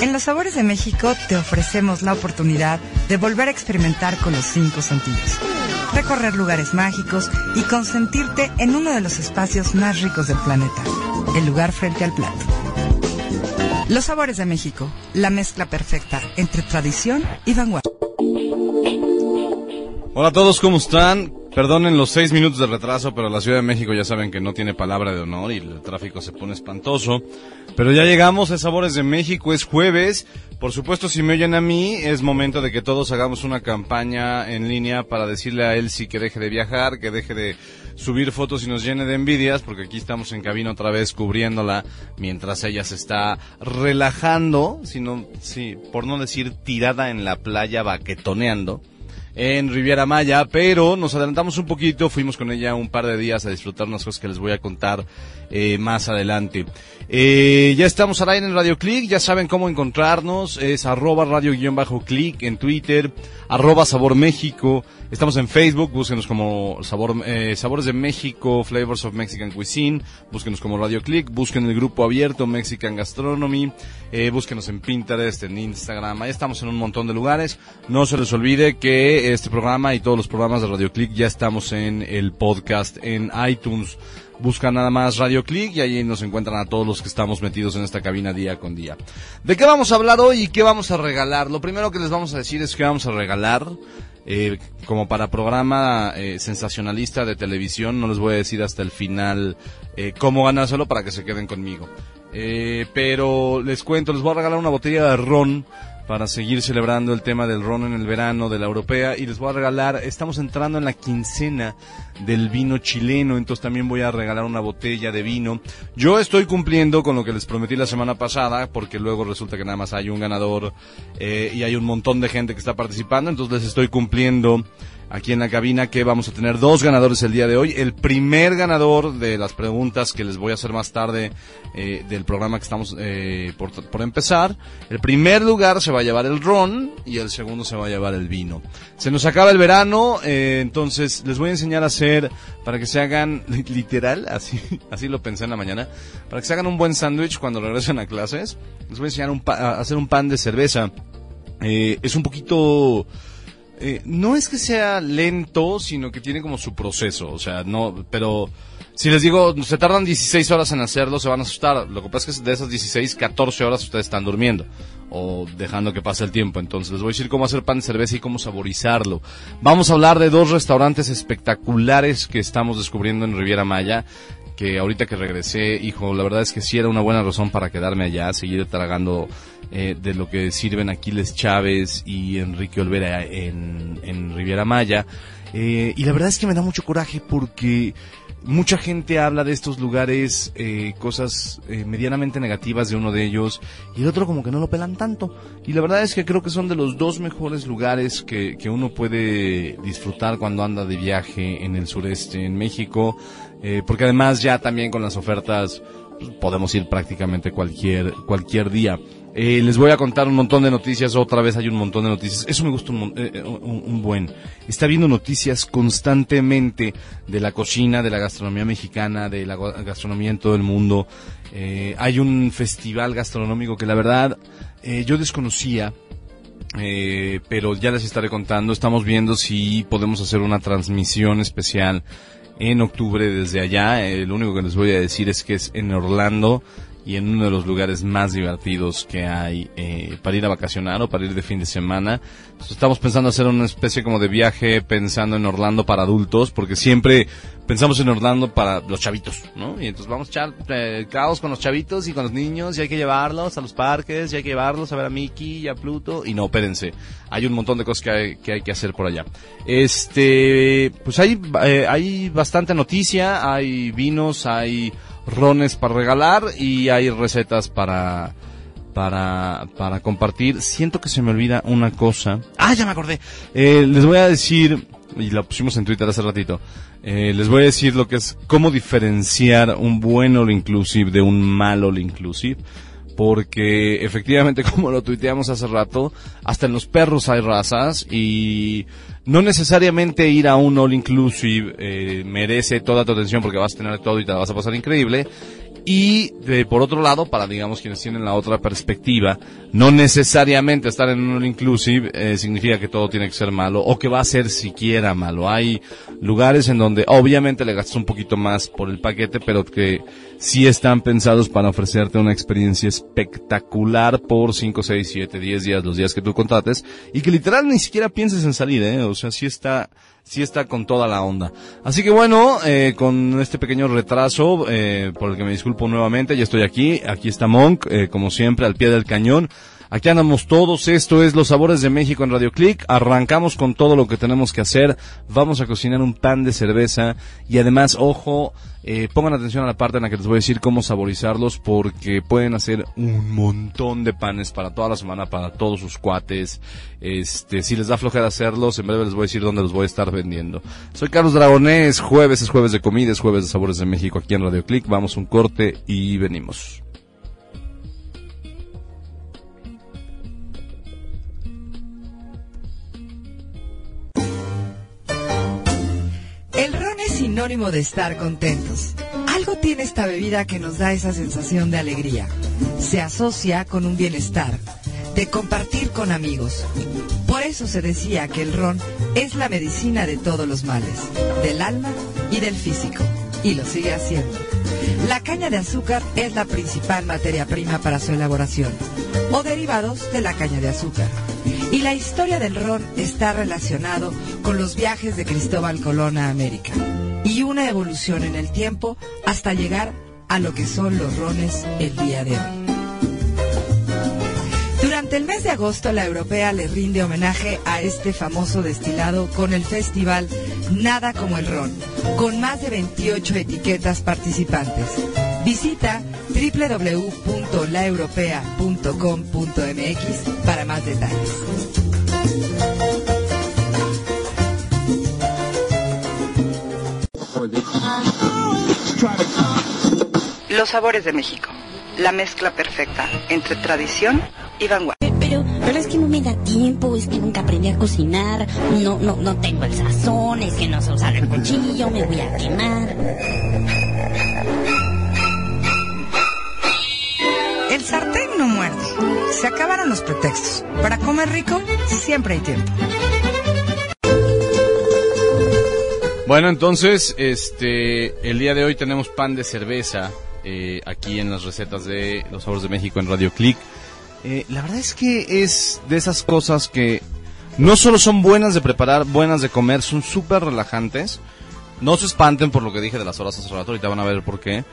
En Los Sabores de México te ofrecemos la oportunidad de volver a experimentar con los cinco sentidos. Recorrer lugares mágicos y consentirte en uno de los espacios más ricos del planeta, el lugar frente al plato. Los Sabores de México, la mezcla perfecta entre tradición y vanguardia. Hola a todos, ¿cómo están? Perdonen los seis minutos de retraso, pero la Ciudad de México ya saben que no tiene palabra de honor y el tráfico se pone espantoso. Pero ya llegamos a Sabores de México, es jueves. Por supuesto, si me oyen a mí, es momento de que todos hagamos una campaña en línea para decirle a Elsie que deje de viajar, que deje de subir fotos y nos llene de envidias, porque aquí estamos en cabina otra vez cubriéndola mientras ella se está relajando, sino, sí, por no decir tirada en la playa baquetoneando en Riviera Maya, pero nos adelantamos un poquito, fuimos con ella un par de días a disfrutar unas cosas que les voy a contar eh, más adelante. Eh, ya estamos al aire en Radio Click, ya saben cómo encontrarnos, es arroba radio-click en Twitter, arroba Sabor México, estamos en Facebook, búsquenos como sabor, eh, Sabores de México, Flavors of Mexican Cuisine, búsquenos como Radio Click, busquen el grupo abierto Mexican Gastronomy, eh, búsquenos en Pinterest, en Instagram, ahí estamos en un montón de lugares, no se les olvide que este programa y todos los programas de Radio Click ya estamos en el podcast en iTunes, Buscan nada más Radio Click y ahí nos encuentran a todos los que estamos metidos en esta cabina día con día. ¿De qué vamos a hablar hoy y qué vamos a regalar? Lo primero que les vamos a decir es que vamos a regalar, eh, como para programa eh, sensacionalista de televisión, no les voy a decir hasta el final eh, cómo ganárselo para que se queden conmigo. Eh, pero les cuento, les voy a regalar una botella de ron para seguir celebrando el tema del ron en el verano de la europea y les voy a regalar, estamos entrando en la quincena del vino chileno, entonces también voy a regalar una botella de vino. Yo estoy cumpliendo con lo que les prometí la semana pasada, porque luego resulta que nada más hay un ganador eh, y hay un montón de gente que está participando, entonces les estoy cumpliendo aquí en la cabina que vamos a tener dos ganadores el día de hoy. El primer ganador de las preguntas que les voy a hacer más tarde eh, del programa que estamos eh, por, por, empezar. El primer lugar se va a llevar el ron y el segundo se va a llevar el vino. Se nos acaba el verano, eh, entonces les voy a enseñar a hacer para que se hagan literal, así, así lo pensé en la mañana, para que se hagan un buen sándwich cuando regresen a clases. Les voy a enseñar un a hacer un pan de cerveza. es un poquito eh, no es que sea lento, sino que tiene como su proceso, o sea, no, pero si les digo, se tardan 16 horas en hacerlo, se van a asustar. Lo que pasa es que de esas 16, 14 horas ustedes están durmiendo o dejando que pase el tiempo. Entonces les voy a decir cómo hacer pan de cerveza y cómo saborizarlo. Vamos a hablar de dos restaurantes espectaculares que estamos descubriendo en Riviera Maya que ahorita que regresé, hijo, la verdad es que sí era una buena razón para quedarme allá, seguir tragando eh, de lo que sirven Aquiles Chávez y Enrique Olvera en, en Riviera Maya. Eh, y la verdad es que me da mucho coraje porque mucha gente habla de estos lugares, eh, cosas eh, medianamente negativas de uno de ellos, y el otro como que no lo pelan tanto. Y la verdad es que creo que son de los dos mejores lugares que, que uno puede disfrutar cuando anda de viaje en el sureste, en México. Eh, porque además ya también con las ofertas pues, podemos ir prácticamente cualquier, cualquier día. Eh, les voy a contar un montón de noticias, otra vez hay un montón de noticias. Eso me gusta un, eh, un, un, buen. Está viendo noticias constantemente de la cocina, de la gastronomía mexicana, de la gastronomía en todo el mundo. Eh, hay un festival gastronómico que la verdad eh, yo desconocía. Eh, pero ya les estaré contando. Estamos viendo si podemos hacer una transmisión especial en octubre desde allá. Eh, lo único que les voy a decir es que es en Orlando y en uno de los lugares más divertidos que hay eh, para ir a vacacionar o para ir de fin de semana. Entonces, estamos pensando hacer una especie como de viaje pensando en Orlando para adultos, porque siempre pensamos en Orlando para los chavitos, ¿no? Y entonces vamos a echar eh, caos con los chavitos y con los niños y hay que llevarlos a los parques y hay que llevarlos a ver a Mickey y a Pluto. Y no, espérense, hay un montón de cosas que hay que, hay que hacer por allá. Este, pues hay, eh, hay bastante noticia, hay vinos, hay rones para regalar y hay recetas para para, para compartir. Siento que se me olvida una cosa. Ah, ya me acordé. Eh, les voy a decir, y lo pusimos en Twitter hace ratito, eh, les voy a decir lo que es cómo diferenciar un buen all inclusive de un mal all inclusive. Porque efectivamente, como lo tuiteamos hace rato, hasta en los perros hay razas y no necesariamente ir a un all inclusive eh, merece toda tu atención porque vas a tener todo y te vas a pasar increíble. Y de, por otro lado, para digamos quienes tienen la otra perspectiva, no necesariamente estar en un all inclusive eh, significa que todo tiene que ser malo o que va a ser siquiera malo. Hay lugares en donde obviamente le gastas un poquito más por el paquete, pero que sí están pensados para ofrecerte una experiencia espectacular por 5, 6, 7, 10 días, los días que tú contrates, y que literal ni siquiera pienses en salir, ¿eh? O sea, sí está, sí está con toda la onda. Así que bueno, eh, con este pequeño retraso, eh, por el que me disculpo nuevamente, ya estoy aquí, aquí está Monk, eh, como siempre, al pie del cañón. Aquí andamos todos, esto es Los Sabores de México en Radio Click, arrancamos con todo lo que tenemos que hacer, vamos a cocinar un pan de cerveza y además, ojo, eh, pongan atención a la parte en la que les voy a decir cómo saborizarlos porque pueden hacer un montón de panes para toda la semana, para todos sus cuates. Este, si les da flojera hacerlos, en breve les voy a decir dónde los voy a estar vendiendo. Soy Carlos Dragonés, jueves es jueves de comida, es jueves de sabores de México aquí en Radio Click. Vamos un corte y venimos. Sinónimo de estar contentos. Algo tiene esta bebida que nos da esa sensación de alegría. Se asocia con un bienestar, de compartir con amigos. Por eso se decía que el ron es la medicina de todos los males, del alma y del físico. Y lo sigue haciendo. La caña de azúcar es la principal materia prima para su elaboración, o derivados de la caña de azúcar. Y la historia del ron está relacionado con los viajes de Cristóbal Colón a América y una evolución en el tiempo hasta llegar a lo que son los rones el día de hoy. Durante el mes de agosto, la europea le rinde homenaje a este famoso destilado con el festival Nada como el ron, con más de 28 etiquetas participantes. Visita www.laeuropea.com.mx para más detalles. Los sabores de México. La mezcla perfecta entre tradición y vanguardia. Pero, pero es que no me da tiempo, es que nunca aprendí a cocinar, no, no, no tengo el sazón, es que no sé usar el cuchillo, me voy a quemar. El sartén no muerde. Se acabaron los pretextos. Para comer rico, siempre hay tiempo. Bueno, entonces, este, el día de hoy tenemos pan de cerveza eh, aquí en las recetas de Los Sabores de México en Radio Click. Eh, la verdad es que es de esas cosas que no solo son buenas de preparar, buenas de comer, son súper relajantes. No se espanten por lo que dije de las horas hace rato, ahorita van a ver por qué.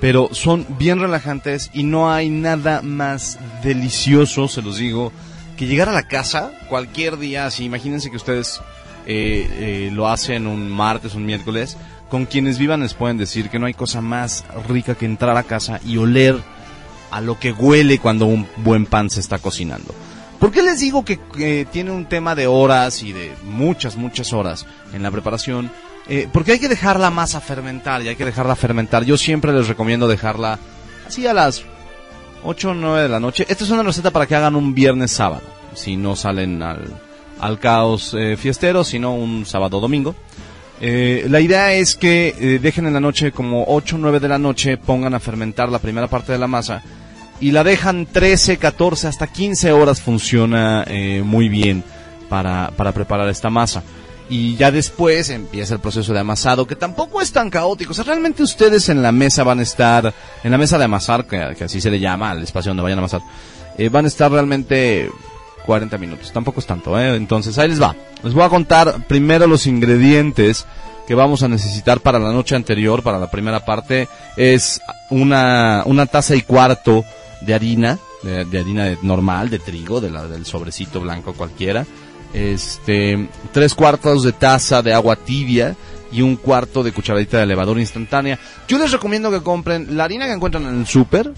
Pero son bien relajantes y no hay nada más delicioso, se los digo, que llegar a la casa cualquier día, así imagínense que ustedes eh, eh, lo hacen un martes, un miércoles, con quienes vivan les pueden decir que no hay cosa más rica que entrar a casa y oler a lo que huele cuando un buen pan se está cocinando. ¿Por qué les digo que, tiene un tema de horas y de muchas, muchas horas en la preparación? Eh, porque hay que dejar la masa fermentar y hay que dejarla fermentar. Yo siempre les recomiendo dejarla así a las 8 o 9 de la noche. Esta es una receta para que hagan un viernes sábado, si no salen al, al caos eh, fiestero, sino un sábado domingo. Eh, la idea es que eh, dejen en la noche como 8 o 9 de la noche, pongan a fermentar la primera parte de la masa y la dejan 13, 14, hasta 15 horas funciona muy bien para, para preparar esta masa. Y ya después empieza el proceso de amasado, que tampoco es tan caótico. O sea, realmente ustedes en la mesa van a estar, en la mesa de amasar, que, así se le llama al espacio donde vayan a amasar, van a estar realmente 40 minutos. Tampoco es tanto, ¿eh? Entonces, ahí les va. Les voy a contar primero los ingredientes que vamos a necesitar para la noche anterior, para la primera parte. Es una, una taza y cuarto de harina, de, harina de- normal, de trigo, de la, del sobrecito blanco cualquiera. Este, tres cuartos de taza de agua tibia y un cuarto de cucharadita de levadura instantánea. Yo les recomiendo que compren la harina que encuentran en el súper,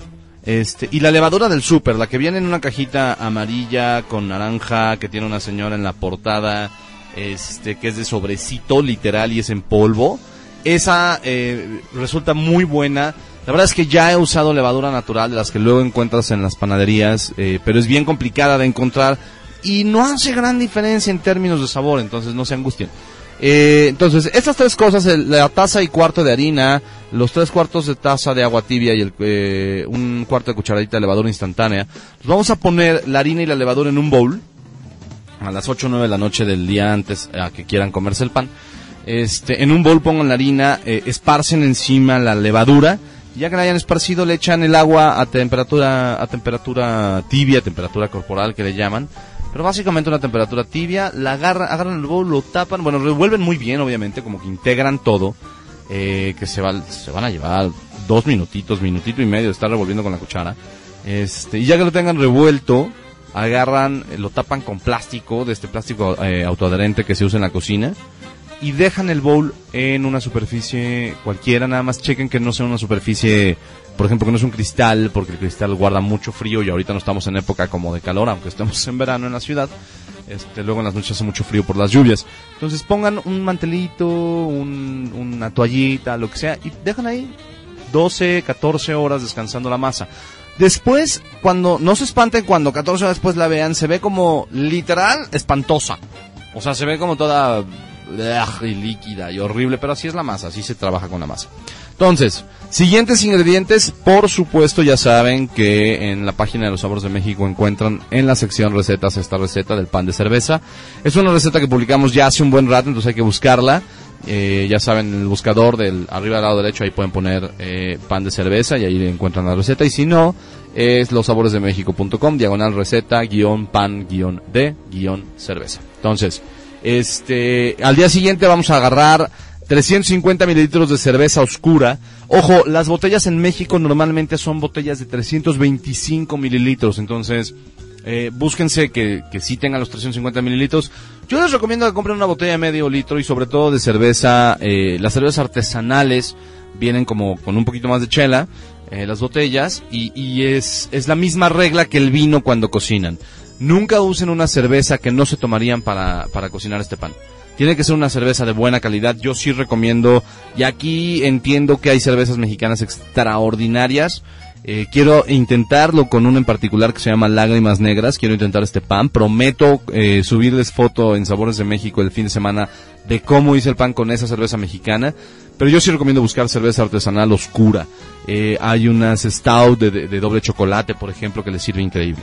Este, y la levadura del súper, la que viene en una cajita amarilla con naranja, que tiene una señora en la portada, este, que es de sobrecito literal y es en polvo. Esa eh, resulta muy buena. La verdad es que ya he usado levadura natural, de las que luego encuentras en las panaderías, eh, pero es bien complicada de encontrar y no hace gran diferencia en términos de sabor, entonces no se angustien. Eh, entonces, estas tres cosas, el- la taza y cuarto de harina, los tres cuartos de taza de agua tibia y el, eh, un cuarto de cucharadita de levadura instantánea, vamos a poner la harina y la levadura en un bowl a las 8 o 9 de la noche del día antes a que quieran comerse el pan. Este, en un bowl pongan la harina, eh, esparcen encima la levadura, ya que la hayan esparcido le echan el agua a temperatura a temperatura tibia, temperatura corporal que le llaman, pero básicamente una temperatura tibia, la agarran, agarran el bowl, lo tapan, bueno, revuelven muy bien obviamente, como que integran todo, eh, que se, va, se van a llevar dos minutitos, minutito y medio de estar revolviendo con la cuchara. Este, y ya que lo tengan revuelto, agarran, eh, lo tapan con plástico, de este plástico eh, autoadherente que se usa en la cocina, y dejan el bowl en una superficie cualquiera, nada más chequen que no sea una superficie, por ejemplo, que no es un cristal, porque el cristal guarda mucho frío y ahorita no estamos en época como de calor, aunque estemos en verano en la ciudad. Este, luego en las noches hace mucho frío por las lluvias. Entonces pongan un mantelito, un- una toallita, lo que sea, y dejan ahí 12, 14 horas descansando la masa. Después, cuando, no se espanten cuando 14 horas después la vean, se ve como literal espantosa. O sea, se ve como toda y líquida y horrible, pero así es la masa, así se trabaja con la masa. Entonces, siguientes ingredientes, por supuesto ya saben que en la página de los sabores de México encuentran en la sección recetas esta receta del pan de cerveza. Es una receta que publicamos ya hace un buen rato, entonces hay que buscarla. Eh, ya saben, en el buscador del arriba del lado derecho ahí pueden poner eh, pan de cerveza y ahí encuentran la receta. Y si no, es lossaboresdemexico.com, diagonal receta, guion pan, guion de, guion cerveza. Entonces, este, al día siguiente vamos a agarrar 350 mililitros de cerveza oscura. Ojo, las botellas en México normalmente son botellas de 325 mililitros, entonces eh, búsquense que, que sí tengan los 350 mililitros. Yo les recomiendo que compren una botella de medio litro y sobre todo de cerveza, eh, las cervezas artesanales vienen como con un poquito más de chela, eh, las botellas, y, y es, es la misma regla que el vino cuando cocinan. Nunca usen una cerveza que no se tomarían para, para cocinar este pan. Tiene que ser una cerveza de buena calidad. Yo sí recomiendo, y aquí entiendo que hay cervezas mexicanas extraordinarias. Eh, quiero intentarlo con uno en particular que se llama Lágrimas Negras. Quiero intentar este pan. Prometo eh, subirles foto en Sabores de México el fin de semana de cómo hice el pan con esa cerveza mexicana. Pero yo sí recomiendo buscar cerveza artesanal oscura. Eh, hay unas stout de, de- de doble chocolate, por ejemplo, que les sirve increíble.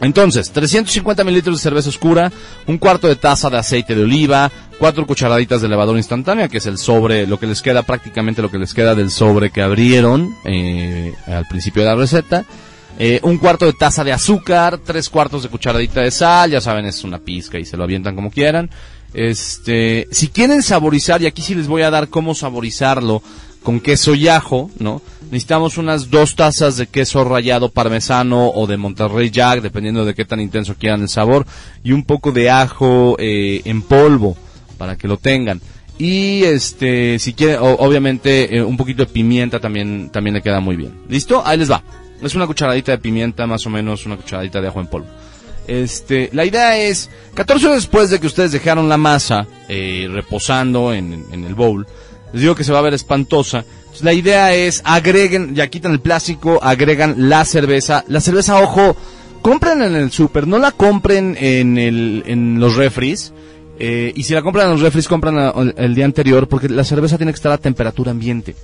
Entonces, 350 mililitros de cerveza oscura, un cuarto de taza de aceite de oliva, cuatro cucharaditas de levadura instantánea, que es el sobre, lo que les queda, prácticamente lo que les queda del sobre que abrieron eh, al principio de la receta. Eh, un cuarto de taza de azúcar, tres cuartos de cucharadita de sal, ya saben, es una pizca y se lo avientan como quieran. Este, si quieren saborizar, y aquí sí les voy a dar cómo saborizarlo con queso y ajo, ¿no? Necesitamos unas dos tazas de queso rallado parmesano o de Monterrey Jack, dependiendo de qué tan intenso quieran el sabor, y un poco de ajo eh, en polvo para que lo tengan. Y este, si quieren, obviamente eh, un poquito de pimienta también, también le queda muy bien. ¿Listo? Ahí les va. Es una cucharadita de pimienta, más o menos una cucharadita de ajo en polvo. Este, la idea es, 14 horas después de que ustedes dejaron la masa eh, reposando en, en el bowl, les digo que se va a ver espantosa. Entonces, la idea es, agreguen, ya quitan el plástico, agregan la cerveza. La cerveza, ojo, compren en el súper, no la compren en, el, en los refris. Eh, y si la compran en los refris, compran a- el, el día anterior, porque la cerveza tiene que estar a temperatura ambiente.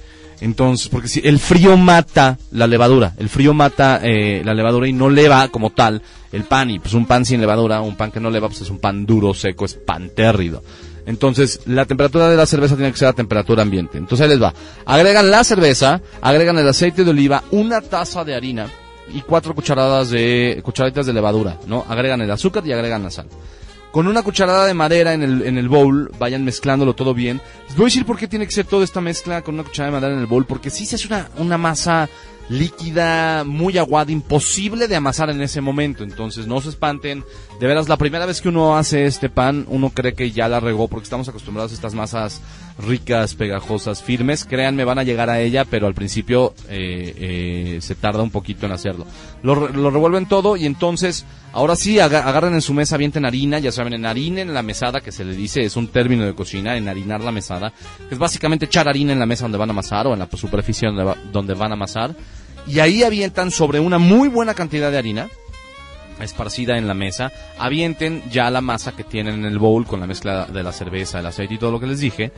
Entonces, porque si el frío mata la levadura, el frío mata eh, la levadura y no leva como tal el pan. Y pues un pan sin levadura, un pan que no leva, pues es un pan duro, seco, es pan térrido. Entonces, la temperatura de la cerveza tiene que ser a temperatura ambiente. Entonces ahí les va. Agregan la cerveza, agregan el aceite de oliva, una taza de harina y cuatro cucharadas de, cucharaditas de levadura, ¿no? Agregan el azúcar y agregan la sal. Con una cucharada de madera en el, en el bowl, vayan mezclándolo todo bien. Les voy a decir por qué tiene que ser toda esta mezcla con una cucharada de madera en el bowl, porque si se hace una, una masa líquida, muy aguada, imposible de amasar en ese momento. Entonces no se espanten. De veras, la primera vez que uno hace este pan, uno cree que ya la regó, porque estamos acostumbrados a estas masas ricas, pegajosas, firmes. Créanme, van a llegar a ella, pero al principio eh, eh, se tarda un poquito en hacerlo. Lo, lo revuelven todo y entonces, ahora sí, aga- agarran en su mesa, avienten harina, ya saben, en harina en la mesada, que se le dice, es un término de cocina, en harinar la mesada, que es básicamente echar harina en la mesa donde van a amasar o en la superficie donde, va- donde van a amasar. Y ahí avientan sobre una muy buena cantidad de harina, esparcida en la mesa, avienten ya la masa que tienen en el bowl con la mezcla de la cerveza, el aceite y todo lo que les dije.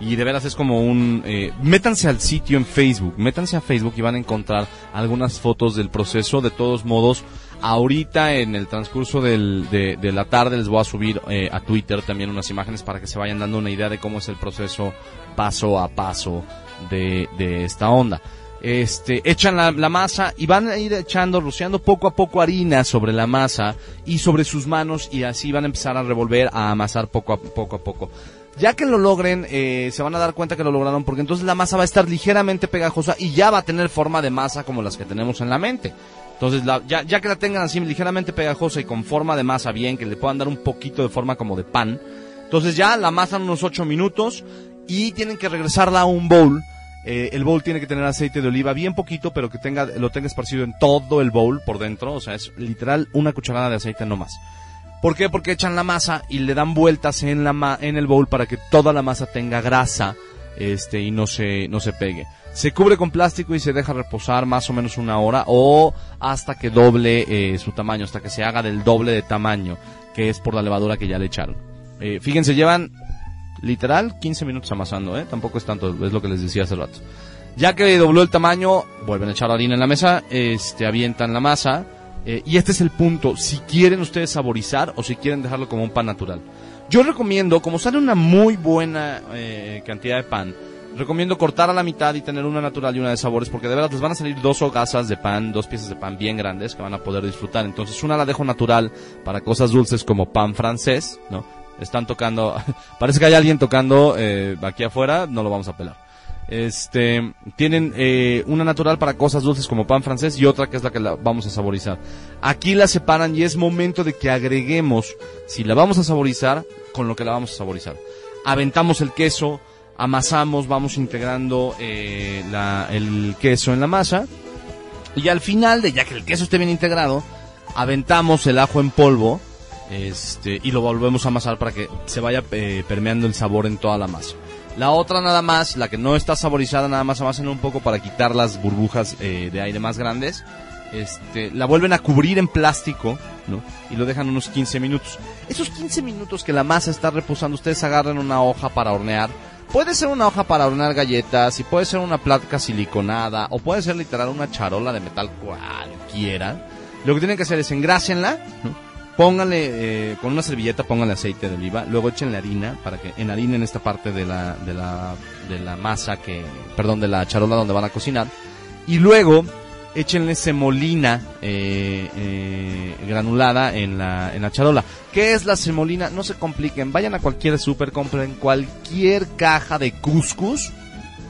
Y de veras es como un... eh, métanse al sitio en Facebook, métanse a Facebook y van a encontrar algunas fotos del proceso. De todos modos, ahorita en el transcurso de, la tarde les voy a subir eh, a Twitter también unas imágenes para que se vayan dando una idea de cómo es el proceso paso a paso de esta onda este, echan la, la masa y van a ir echando, rociando poco a poco harina sobre la masa y sobre sus manos y así van a empezar a revolver, a amasar poco a poco a poco. Ya que lo logren, eh, se van a dar cuenta que lo lograron porque entonces la masa va a estar ligeramente pegajosa y ya va a tener forma de masa como las que tenemos en la mente. Entonces, la- ya, ya que la tengan así ligeramente pegajosa y con forma de masa bien, que le puedan dar un poquito de forma como de pan, entonces ya la amasan unos 8 minutos y tienen que regresarla a un bowl. Eh, el bowl tiene que tener aceite de oliva bien poquito, pero que tenga, lo tenga esparcido en todo el bowl por dentro. O sea, es literal una cucharada de aceite no más. ¿Por qué? Porque echan la masa y le dan vueltas en la ma- en el bowl para que toda la masa tenga grasa, este, y no se, no se pegue. Se cubre con plástico y se deja reposar más o menos una hora o hasta que doble eh, su tamaño, hasta que se haga del doble de tamaño, que es por la levadura que ya le echaron. Eh, fíjense, llevan literal 15 minutos amasando, ¿eh? Tampoco es tanto, es lo que les decía hace rato. Ya que dobló el tamaño, vuelven a echar harina en la mesa, este, avientan la masa, eh, y este es el punto, si quieren ustedes saborizar o si quieren dejarlo como un pan natural. Yo recomiendo, como sale una muy buena eh, cantidad de pan, recomiendo cortar a la mitad y tener una natural y una de sabores, porque de verdad les van a salir dos hogazas de pan, dos piezas de pan bien grandes que van a poder disfrutar. Entonces una la dejo natural para cosas dulces como pan francés, ¿no? Están tocando, parece que hay alguien tocando eh, aquí afuera, no lo vamos a pelar. Este, tienen eh, una natural para cosas dulces como pan francés y otra que es la que la vamos a saborizar. Aquí la separan y es momento de que agreguemos, si la vamos a saborizar, con lo que la vamos a saborizar. Aventamos el queso, amasamos, vamos integrando eh, el queso en la masa y al final de ya que el queso esté bien integrado, aventamos el ajo en polvo este, y lo volvemos a amasar para que se vaya eh, permeando el sabor en toda la masa. La otra nada más, la que no está saborizada, nada más amasen un poco para quitar las burbujas eh, de aire más grandes. Este, la vuelven a cubrir en plástico, ¿no? Y lo dejan unos 15 minutos. Esos 15 minutos que la masa está reposando, ustedes agarran una hoja para hornear. Puede ser una hoja para hornear galletas, y puede ser una placa siliconada, o puede ser literal una charola de metal cualquiera. Lo que tienen que hacer es engrásenla, ¿no? Pónganle, eh, con una servilleta pónganle aceite de oliva, luego échenle harina, para que enharinen esta parte de la, de la, de la masa que, perdón, de la charola donde van a cocinar. Y luego, échenle semolina eh, eh, granulada en la, en la charola. ¿Qué es la semolina? No se compliquen, vayan a cualquier super, compren cualquier caja de couscous,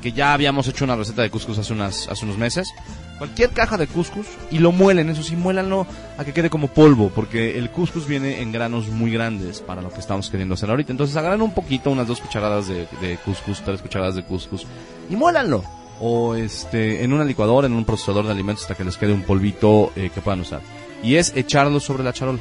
que ya habíamos hecho una receta de couscous hace, unas, hace unos meses. Cualquier caja de couscous y lo muelen, eso sí, muélanlo a que quede como polvo, porque el couscous viene en granos muy grandes para lo que estamos queriendo hacer ahorita. Entonces agarran un poquito, unas dos cucharadas de, de tres cucharadas de couscous y muélanlo. O este, en una licuadora, en un procesador de alimentos hasta que les quede un polvito eh, que puedan usar. Y es echarlo sobre la charola.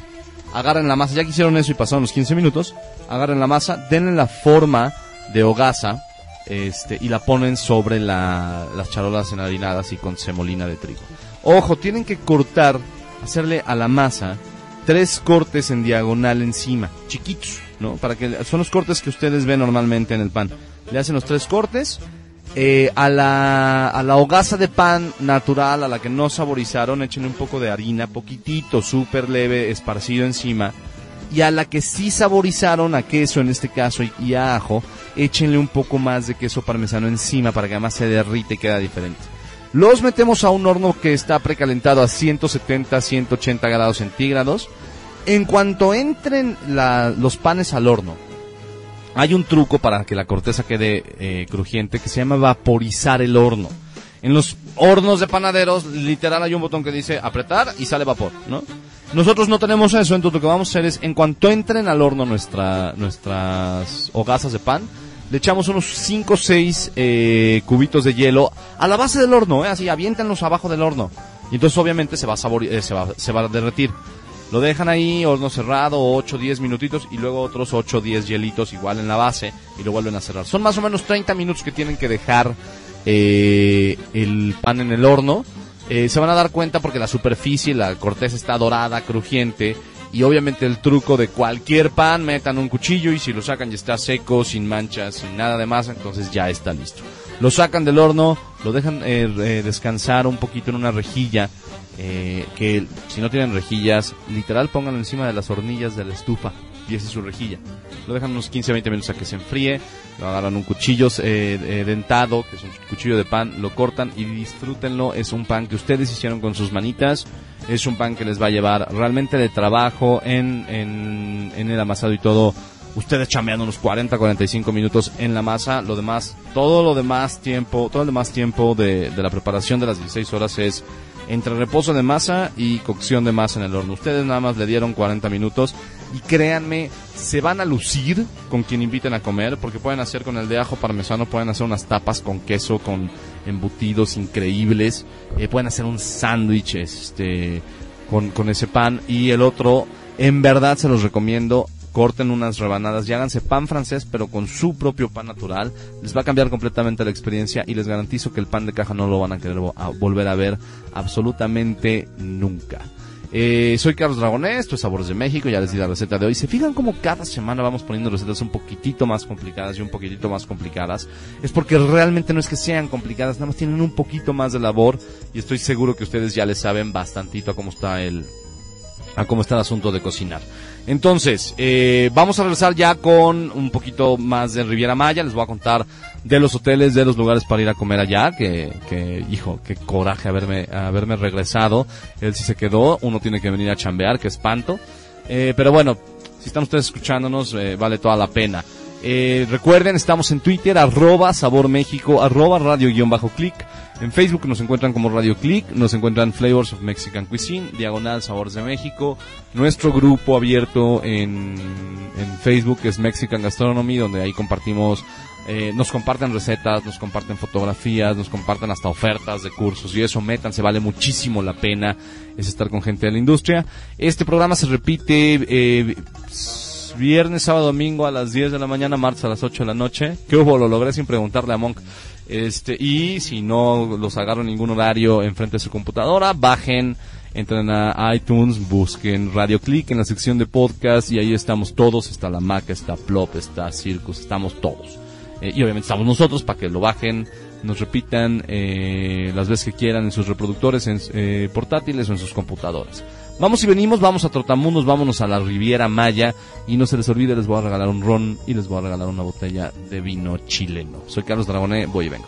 Agarren la masa, ya que hicieron eso y pasaron los 15 minutos, agarren la masa, denle la forma de hogaza este, y la ponen sobre la- las charolas enharinadas y con semolina de trigo. Ojo, tienen que cortar, hacerle a la masa tres cortes en diagonal encima, chiquitos, ¿no? Para que son los cortes que ustedes ven normalmente en el pan. Le hacen los tres cortes. eh, a la a la hogaza de pan natural, a la que no saborizaron, échenle un poco de harina, poquitito, súper leve, esparcido encima y a la que sí saborizaron a queso en este caso y, a ajo, échenle un poco más de queso parmesano encima para que además se derrite y queda diferente. Los metemos a un horno que está precalentado a 170, 180 grados centígrados. En cuanto entren los panes al horno, hay un truco para que la corteza quede eh, crujiente que se llama vaporizar el horno. En los hornos de panaderos, literal, hay un botón que dice apretar y sale vapor, ¿no? Nosotros no tenemos eso, entonces lo que vamos a hacer es, en cuanto entren al horno nuestra, nuestras hogazas de pan, le echamos unos 5 o 6 cubitos de hielo a la base del horno, ¿eh? así, aviéntenlos abajo del horno. Y entonces obviamente se va a, sabor, eh, se va, se va a derretir. Lo dejan ahí, horno cerrado, 8 o 10 minutitos y luego otros 8 o 10 hielitos igual en la base y lo vuelven a cerrar. Son más o menos 30 minutos que tienen que dejar eh, el pan en el horno. Eh, se van a dar cuenta porque la superficie, la corteza está dorada, crujiente y obviamente el truco de cualquier pan, metan un cuchillo y si lo sacan ya está seco, sin manchas, sin nada de masa, entonces ya está listo. Lo sacan del horno, lo dejan eh, descansar un poquito en una rejilla, eh, que si no tienen rejillas, literal pónganlo encima de las hornillas de la estufa y esa es su rejilla. Lo dejan unos 15 20 minutos a que se enfríe, lo agarran un cuchillo eh, dentado, que es un cuchillo de pan, lo cortan y disfrútenlo. Es un pan que ustedes hicieron con sus manitas, es un pan que les va a llevar realmente de trabajo en, en, el amasado y todo ustedes chameando unos 40, 45 minutos en la masa. Lo demás, todo lo demás tiempo, todo el demás tiempo de, de la preparación de las 16 horas es entre reposo de masa y cocción de masa en el horno. Ustedes nada más le dieron 40 minutos y créanme, se van a lucir con quien inviten a comer porque pueden hacer con el de ajo parmesano, pueden hacer unas tapas con queso, con embutidos increíbles, eh, pueden hacer un sándwich este, con, con ese pan y el otro, en verdad se los recomiendo, corten unas rebanadas y háganse pan francés, pero con su propio pan natural. Les va a cambiar completamente la experiencia y les garantizo que el pan de caja no lo van a querer volver a ver absolutamente nunca. Eh, soy Carlos Dragonés, es Sabores de México, ya les di la receta de hoy. Se fijan como cada semana vamos poniendo recetas un poquitito más complicadas y un poquitito más complicadas. Es porque realmente no es que sean complicadas, nada más tienen un poquito más de labor y estoy seguro que ustedes ya les saben bastantito a cómo está el, a cómo está el asunto de cocinar. Entonces, eh, vamos a regresar ya con un poquito más de Riviera Maya. Les voy a contar de los hoteles, de los lugares para ir a comer allá. Que, que hijo, qué coraje haberme, haberme regresado. Él sí se quedó. Uno tiene que venir a chambear, qué espanto. Eh, pero bueno, si están ustedes escuchándonos, eh, vale toda la pena. Eh, recuerden, estamos en Twitter, arroba Sabor México, arroba radio-click. En Facebook nos encuentran como Radio Click, nos encuentran Flavors of Mexican Cuisine, Diagonal Sabores de México. Nuestro grupo abierto en, en Facebook es Mexican Gastronomy, donde ahí compartimos, eh, nos comparten recetas, nos comparten fotografías, nos comparten hasta ofertas de cursos y eso, métanse, vale muchísimo la pena, es estar con gente de la industria. Este programa se repite, eh, viernes, sábado, domingo a las 10 de la mañana, martes a las 8 de la noche. ¿Qué hubo? Lo logré sin preguntarle a Monk. Este, y si no los agarro ningún horario enfrente de su computadora, bajen, entren a iTunes, busquen Radio Click en la sección de podcast y ahí estamos todos. Está la Mac, está Plop, está Circus, estamos todos. Eh, y obviamente estamos nosotros para que lo bajen, nos repitan eh, las veces que quieran en sus reproductores en, eh, portátiles o en sus computadoras. Vamos y venimos, vamos a Trotamundos, vámonos a la Riviera Maya y no se les olvide, les voy a regalar un ron y les voy a regalar una botella de vino chileno. Soy Carlos Dragoné, voy y vengo.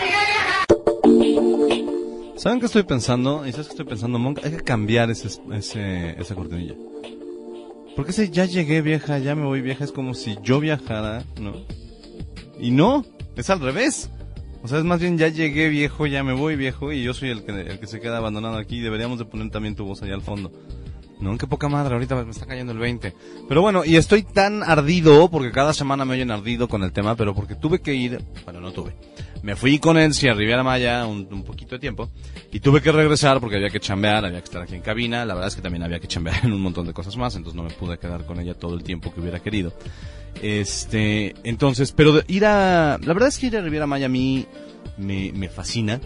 ¿Saben qué estoy pensando? ¿Y sabes qué estoy pensando, Monk? Hay que cambiar ese, ese, esa cortinilla. Porque ese ya llegué vieja, ya me voy vieja, es como si yo viajara, ¿no? Y no, es al revés. O sea, es más bien ya llegué viejo, ya me voy viejo y yo soy el que, el que se queda abandonado aquí. Deberíamos de poner también tu voz allá al fondo. No, qué poca madre, ahorita me está cayendo el 20. Pero bueno, y estoy tan ardido, porque cada semana me oyen ardido con el tema, pero porque tuve que ir, bueno, no tuve. Me fui con Elsie a Riviera Maya un, poquito de tiempo, y tuve que regresar porque había que chambear, había que estar aquí en cabina, la verdad es que también había que chambear en un montón de cosas más, entonces no me pude quedar con ella todo el tiempo que hubiera querido. Este, entonces, pero ir a, la verdad es que ir a Riviera Maya a mí me, me fascina,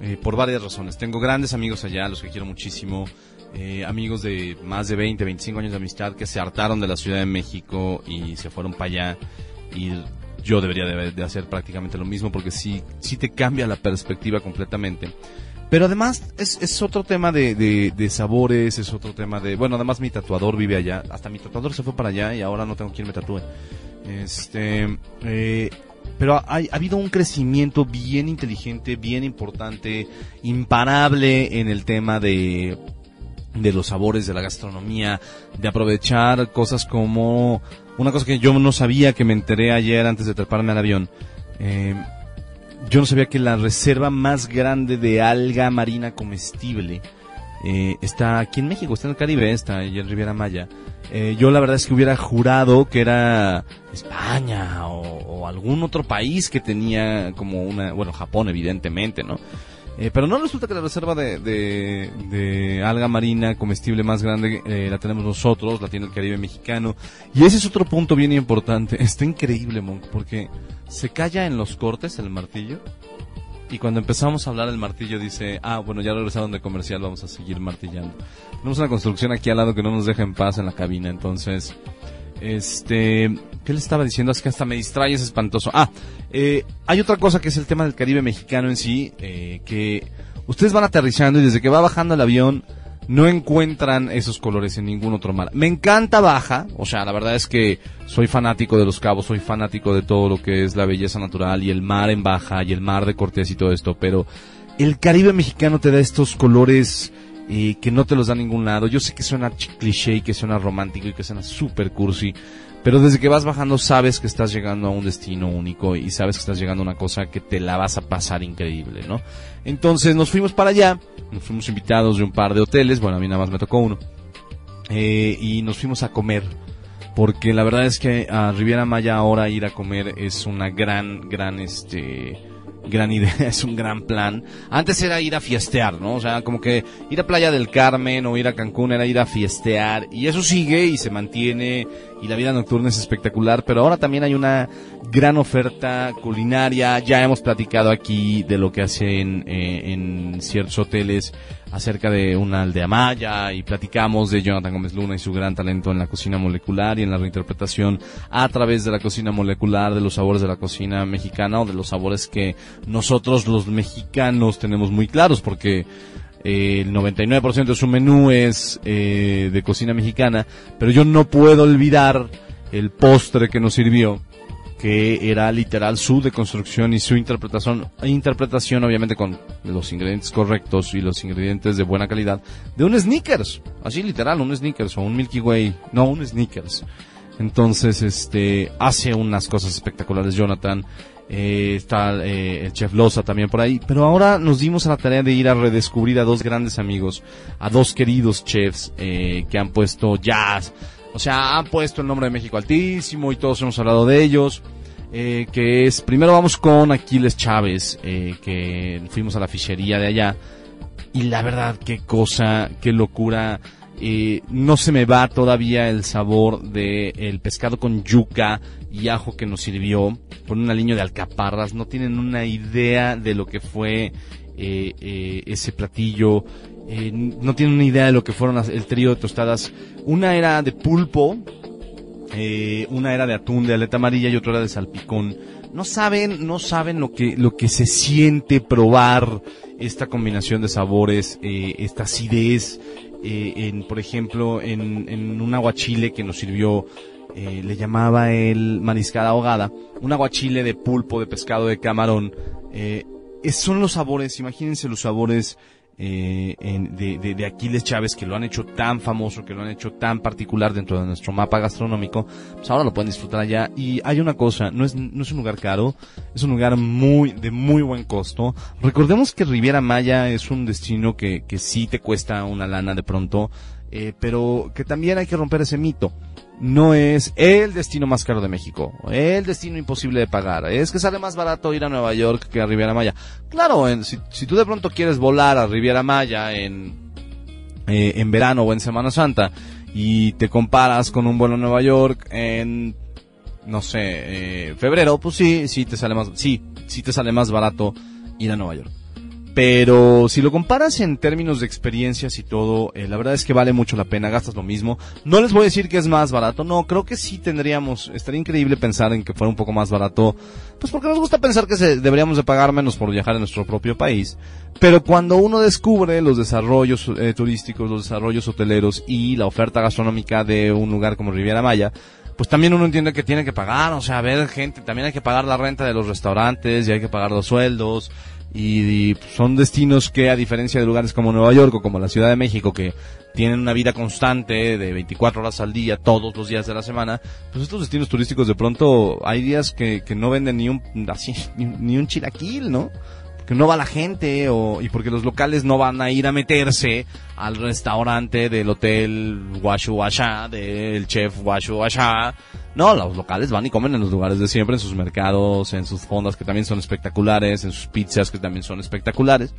eh, por varias razones. Tengo grandes amigos allá, los que quiero muchísimo. eh, amigos de más de 20, 25 años de amistad que se hartaron de la Ciudad de México y se fueron para allá. Y yo debería de, hacer prácticamente lo mismo porque sí, sí te cambia la perspectiva completamente. Pero además es, es otro tema de, de, de sabores, es otro tema de... Bueno, además mi tatuador vive allá. Hasta mi tatuador se fue para allá y ahora no tengo quien me tatúe. Este... eh, pero ha, ha habido un crecimiento bien inteligente, bien importante, imparable en el tema de, de los sabores de la gastronomía, de aprovechar cosas como una cosa que yo no sabía que me enteré ayer antes de treparme al avión. Eh, yo no sabía que la reserva más grande de alga marina comestible eh, está aquí en México, está en el Caribe, está ahí en Riviera Maya. Eh, yo la verdad es que hubiera jurado que era España o, o algún otro país que tenía como una, bueno, Japón evidentemente, ¿no? Eh, pero no resulta que la reserva de, de, alga marina comestible más grande eh, la tenemos nosotros, la tiene el Caribe mexicano. Y ese es otro punto bien importante. Está increíble, Monk, porque se calla en los cortes el martillo Y cuando empezamos a hablar el martillo dice, ah, bueno, ya regresaron de comercial, vamos a seguir martillando. Tenemos una construcción aquí al lado que no nos deja en paz en la cabina, entonces, este, ¿qué le estaba diciendo? Es que hasta me distrae, es espantoso. Ah, eh, hay otra cosa que es el tema del Caribe mexicano en sí, eh, que ustedes van aterrizando y desde que va bajando el avión, no encuentran esos colores en ningún otro mar. Me encanta Baja, o sea, la verdad es que soy fanático de los cabos, soy fanático de todo lo que es la belleza natural y el mar en Baja y el mar de Cortés y todo esto, pero el Caribe mexicano te da estos colores eh, que no te los da ningún lado. Yo sé que suena ch- cliché y que suena romántico y que suena super cursi, pero desde que vas bajando sabes que estás llegando a un destino único y sabes que estás llegando a una cosa que te la vas a pasar increíble, ¿no? Entonces nos fuimos para allá, nos fuimos invitados de un par de hoteles, bueno, a mí nada más me tocó uno, eh, y nos fuimos a comer, porque la verdad es que a Riviera Maya ahora ir a comer es una gran, gran, este, gran idea, es un gran plan. Antes era ir a fiestear, ¿no? O sea, como que ir a Playa del Carmen o ir a Cancún era ir a fiestear, y eso sigue y se mantiene, y la vida nocturna es espectacular, pero ahora también hay una gran oferta culinaria, ya hemos platicado aquí de lo que hacen eh, en ciertos hoteles acerca de una aldea maya y platicamos de Jonathan Gómez Luna y su gran talento en la cocina molecular y en la reinterpretación a través de la cocina molecular, de los sabores de la cocina mexicana o de los sabores que nosotros los mexicanos tenemos muy claros porque eh, el 99% de su menú es eh, de cocina mexicana, pero yo no puedo olvidar el postre que nos sirvió que era literal su deconstrucción y su interpretación, interpretación obviamente con los ingredientes correctos y los ingredientes de buena calidad de un sneakers, así literal, un sneakers o un Milky Way, no un sneakers. Entonces, este, hace unas cosas espectaculares Jonathan, eh, está eh, el chef Loza también por ahí, pero ahora nos dimos a la tarea de ir a redescubrir a dos grandes amigos, a dos queridos chefs eh, que han puesto jazz, o sea, han puesto el nombre de México altísimo y todos hemos hablado de ellos. Eh, que es, primero vamos con Aquiles Chávez, eh, que fuimos a la fichería de allá. Y la verdad, qué cosa, qué locura. Eh, no se me va todavía el sabor de el pescado con yuca y ajo que nos sirvió con un aliño de alcaparras. No tienen una idea de lo que fue eh, eh, ese platillo. Eh, no tienen una idea de lo que fueron el trío de tostadas. Una era de pulpo, eh, una era de atún de aleta amarilla y otra era de salpicón. No saben, no saben lo que, lo que se siente probar esta combinación de sabores, eh, esta acidez, eh, en, por ejemplo, en, en un aguachile que nos sirvió, le llamaba el mariscada ahogada, un aguachile de pulpo, de pescado, de camarón, son los sabores, imagínense los sabores eh, en- de, de, de Aquiles Chávez que lo han hecho tan famoso, que lo han hecho tan particular dentro de nuestro mapa gastronómico, pues ahora lo pueden disfrutar allá. Y hay una cosa, no es, no es un lugar caro, es un lugar muy, de muy buen costo. Recordemos que Riviera Maya es un destino que, que sí te cuesta una lana de pronto, eh, pero que también hay que romper ese mito no es el destino más caro de México, el destino imposible de pagar. Es que sale más barato ir a Nueva York que a Riviera Maya. Claro, en- si, si tú de pronto quieres volar a Riviera Maya en, eh, en verano o en Semana Santa y te comparas con un vuelo a Nueva York en, no sé, eh, febrero, pues sí, sí te sale más, sí, sí te sale más barato ir a Nueva York. Pero si lo comparas en términos de experiencias y todo, eh, la verdad es que vale mucho la pena, gastas lo mismo. No les voy a decir que es más barato, no, creo que sí tendríamos, estaría increíble pensar en que fuera un poco más barato, pues porque nos gusta pensar que se, deberíamos de pagar menos por viajar en nuestro propio país. Pero cuando uno descubre los desarrollos eh, turísticos, los desarrollos hoteleros y la oferta gastronómica de un lugar como Riviera Maya, pues también uno entiende que tiene que pagar, o sea, a ver gente, también hay que pagar la renta de los restaurantes y hay que pagar los sueldos y, son destinos que a diferencia de lugares como Nueva York o como la Ciudad de México que tienen una vida constante de 24 horas al día, todos los días de la semana, pues estos destinos turísticos de pronto hay días que, que no venden ni un, así, ni, ni un chilaquil, ¿no? Que no va la gente o, y porque los locales no van a ir a meterse al restaurante del hotel Washu del chef Washu. No, los locales van y comen en los lugares de siempre, en sus mercados, en sus fondas que también son espectaculares, en sus pizzas que también son espectaculares.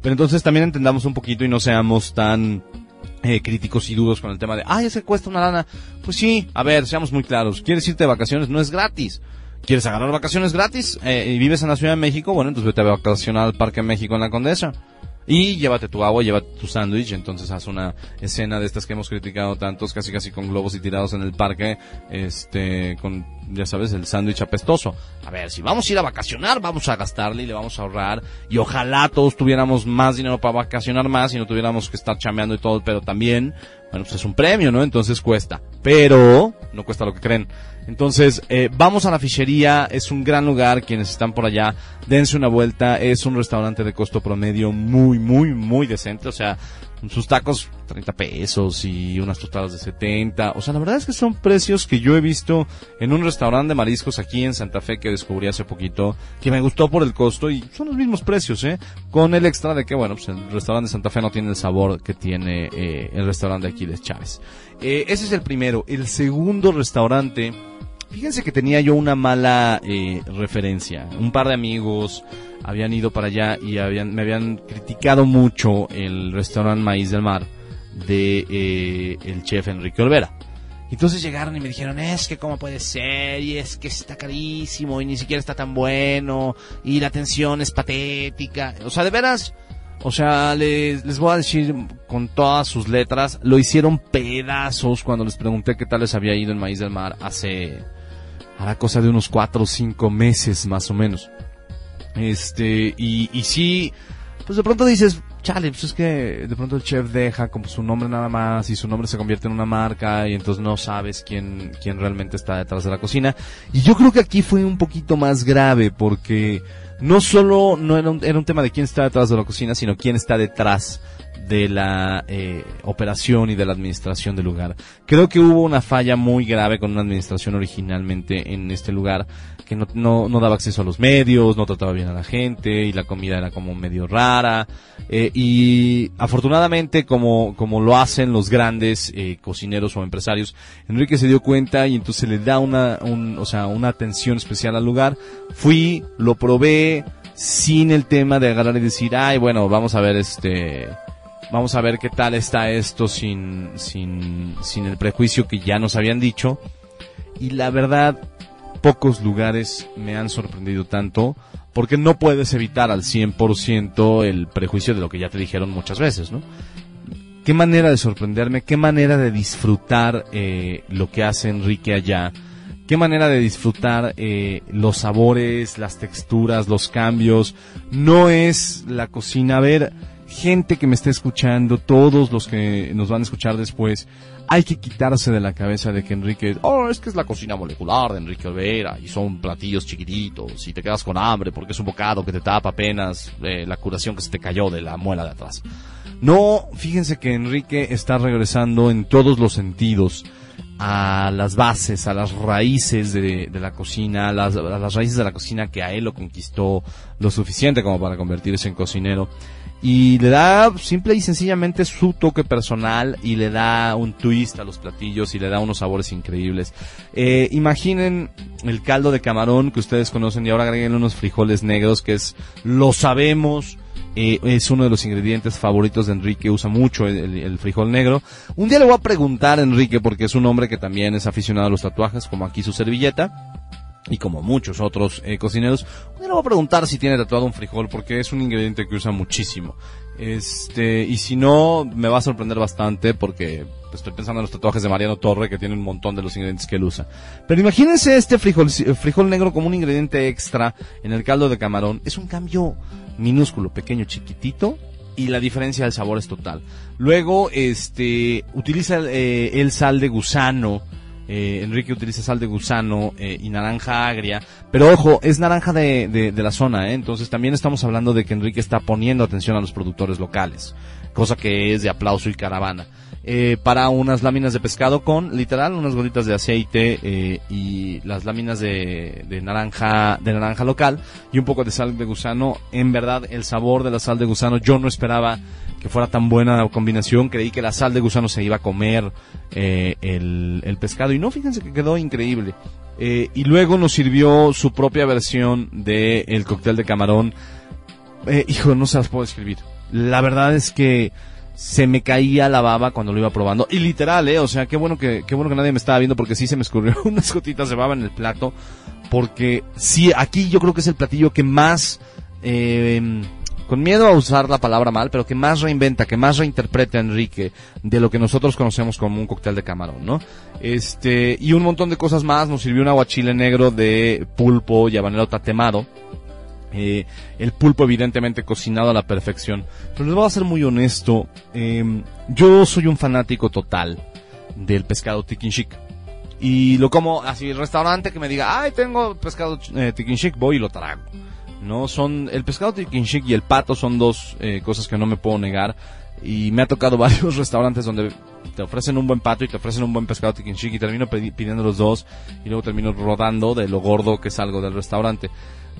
Pero entonces también entendamos un poquito y no seamos tan eh, críticos y duros con el tema de, ay, ese cuesta una lana. Pues sí, a ver, seamos muy claros. ¿Quieres irte de vacaciones? No es gratis. ¿Quieres agarrar vacaciones gratis eh, y vives en la Ciudad de México? Bueno, entonces vete a vacacionar al Parque México en la Condesa. Y llévate tu agua, llévate tu sándwich, entonces haz una escena de estas que hemos criticado tantos, casi casi con globos y tirados en el parque, este, con, ya sabes, el sándwich apestoso. A ver, si vamos a ir a vacacionar, vamos a gastarle y le vamos a ahorrar, y ojalá todos tuviéramos más dinero para vacacionar más y no tuviéramos que estar chameando y todo, pero también, bueno, pues es un premio, ¿no? Entonces cuesta. Pero, no cuesta lo que creen. Entonces, eh, vamos a la fichería, es un gran lugar, quienes están por allá, dense una vuelta, es un restaurante de costo promedio muy, muy, muy decente, o sea, sus tacos 30 pesos y unas tostadas de 70, o sea, la verdad es que son precios que yo he visto en un restaurante de mariscos aquí en Santa Fe que descubrí hace poquito, que me gustó por el costo y son los mismos precios, ¿eh? Con el extra de que, bueno, pues el restaurante de Santa Fe no tiene el sabor que tiene eh, el restaurante de Aquiles Chávez. Eh, ese es el primero. El segundo restaurante, Fíjense que tenía yo una mala eh, referencia. Un par de amigos habían ido para allá y habían, me habían criticado mucho el restaurante Maíz del Mar de eh, el chef Enrique Olvera. Entonces llegaron y me dijeron, es que cómo puede ser, y es que está carísimo, y ni siquiera está tan bueno, y la atención es patética. O sea, de veras, o sea, les, les voy a decir con todas sus letras, lo hicieron pedazos cuando les pregunté qué tal les había ido en Maíz del Mar hace, la cosa de unos cuatro o cinco meses más o menos. Este, y, y sí, pues de pronto dices, chale, pues es que de pronto el chef deja como su nombre nada más y su nombre se convierte en una marca y entonces no sabes quién, quién realmente está detrás de la cocina. Y yo creo que aquí fue un poquito más grave porque no solo no era un, era un tema de quién está detrás de la cocina, sino quién está detrás de la eh, operación y de la administración del lugar. Creo que hubo una falla muy grave con una administración originalmente en este lugar que no, no, no daba acceso a los medios, no trataba bien a la gente y la comida era como medio rara. Eh, y afortunadamente, como, como lo hacen los grandes eh, cocineros o empresarios, Enrique se dio cuenta y entonces le da una, un, o sea, una atención especial al lugar. Fui, lo probé, sin el tema de agarrar y decir, ay, bueno, vamos a ver este, vamos a ver qué tal está esto sin, sin, sin el prejuicio que ya nos habían dicho. Y la verdad, pocos lugares me han sorprendido tanto porque no puedes evitar al 100% el prejuicio de lo que ya te dijeron muchas veces, ¿no? Qué manera de sorprenderme, qué manera de disfrutar eh, lo que hace Enrique allá, qué manera de disfrutar eh, los sabores, las texturas, los cambios. No es la cocina, a ver, gente que me está escuchando, todos los que nos van a escuchar después, hay que quitarse de la cabeza de que Enrique, oh, es que es la cocina molecular de Enrique Olvera y son platillos chiquititos y te quedas con hambre porque es un bocado que te tapa apenas eh, la curación que se te cayó de la muela de atrás. No, fíjense que Enrique está regresando en todos los sentidos a las bases, a las raíces de, la cocina, a las raíces de la cocina que a él lo conquistó lo suficiente como para convertirse en cocinero y le da simple y sencillamente su toque personal y le da un twist a los platillos y le da unos sabores increíbles. Eh, imaginen el caldo de camarón que ustedes conocen y ahora agreguen unos frijoles negros que es, lo sabemos, eh, es uno de los ingredientes favoritos de Enrique, usa mucho el, el, frijol negro. Un día le voy a preguntar a Enrique porque es un hombre que también es aficionado a los tatuajes, como aquí su servilleta y como muchos otros eh, cocineros, le voy a preguntar si tiene tatuado un frijol porque es un ingrediente que usa muchísimo. Este, y si no, me va a sorprender bastante porque estoy pensando en los tatuajes de Mariano Torre que tiene un montón de los ingredientes que él usa. Pero imagínense este frijol, frijol negro como un ingrediente extra en el caldo de camarón. Es un cambio minúsculo, pequeño, chiquitito y la diferencia del sabor es total. Luego, este, utiliza eh, el sal de gusano eh, Enrique utiliza sal de gusano eh, y naranja agria. Pero ojo, es naranja de, de, de la zona, ¿eh? entonces también estamos hablando de que Enrique está poniendo atención a los productores locales, cosa que es de aplauso y caravana. Eh, para unas láminas de pescado con, literal, unas gotitas de aceite eh, y las láminas de, de, naranja de naranja local y un poco de sal de gusano. En verdad, el sabor de la sal de gusano yo no esperaba que fuera tan buena la combinación. Creí que la sal de gusano se iba a comer eh, el, el, pescado y no, fíjense que quedó increíble. Eh, y luego nos sirvió su propia versión del el cóctel de camarón. Hijo, no se las puedo escribir. La verdad es que se me caía la baba cuando lo iba probando. Y literal, eh, o sea, qué bueno que, qué bueno que nadie me estaba viendo porque sí se me escurrió unas gotitas de baba en el plato. Porque sí, aquí yo creo que es el platillo que más, eh, con miedo a usar la palabra mal, pero que más reinventa, que más reinterpreta Enrique de lo que nosotros conocemos como un cóctel de camarón, ¿no? Este, y un montón de cosas más. Nos sirvió un aguachile negro de pulpo y habanero tatemado. Eh, el pulpo evidentemente cocinado a la perfección. Pero les voy a ser muy honesto, eh, yo soy un fanático total del pescado tikin. Y lo como así, el restaurante que me diga, ay, tengo pescado eh, voy y lo trago. No, son, el pescado tikin y el pato son dos eh, cosas que no me puedo negar. Y me ha tocado varios restaurantes donde te ofrecen un buen pato y te ofrecen un buen pescado tikin chic y termino pidiendo los dos y luego termino rodando de lo gordo que salgo del restaurante.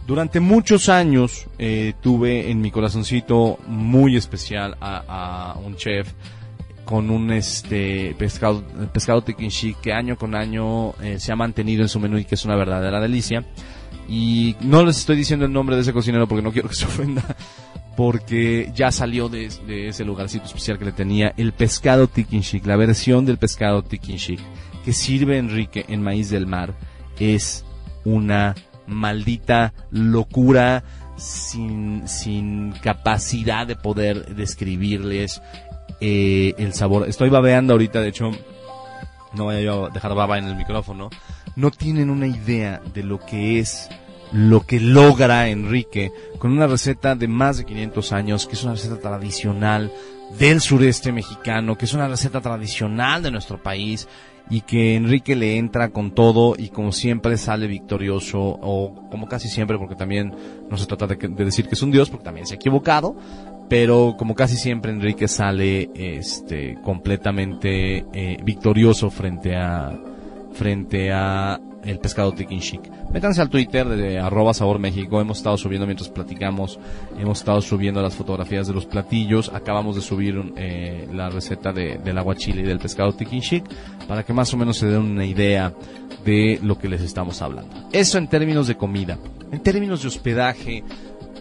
Durante muchos años eh, tuve en mi corazoncito muy especial a, a un chef con un este pescado pescado tequinchi que año con año eh, se ha mantenido en su menú y que es una verdadera delicia. Y no les estoy diciendo el nombre de ese cocinero porque no quiero que se ofenda, porque ya salió de, ese lugarcito especial que le tenía el pescado tiquinchic, la versión del pescado tiquinchic que sirve Enrique en maíz del mar es una maldita locura sin, sin capacidad de poder describirles eh, el sabor. Estoy babeando ahorita, de hecho, no voy a dejar baba en el micrófono. No tienen una idea de lo que es, lo que logra Enrique con una receta de más de 500 años, que es una receta tradicional del sureste mexicano, que es una receta tradicional de nuestro país y que Enrique le entra con todo y como siempre sale victorioso o como casi siempre porque también no se trata de, decir que es un dios porque también se ha equivocado pero como casi siempre Enrique sale este completamente eh, victorioso frente a frente a el pescado Tikin Chic. Métanse al Twitter de arroba sabor México, hemos estado subiendo mientras platicamos, hemos estado subiendo las fotografías de los platillos, acabamos de subir eh, la receta de, del aguachile y del pescado Tikin Chic, para que más o menos se den una idea de lo que les estamos hablando. Eso en términos de comida. En términos de hospedaje,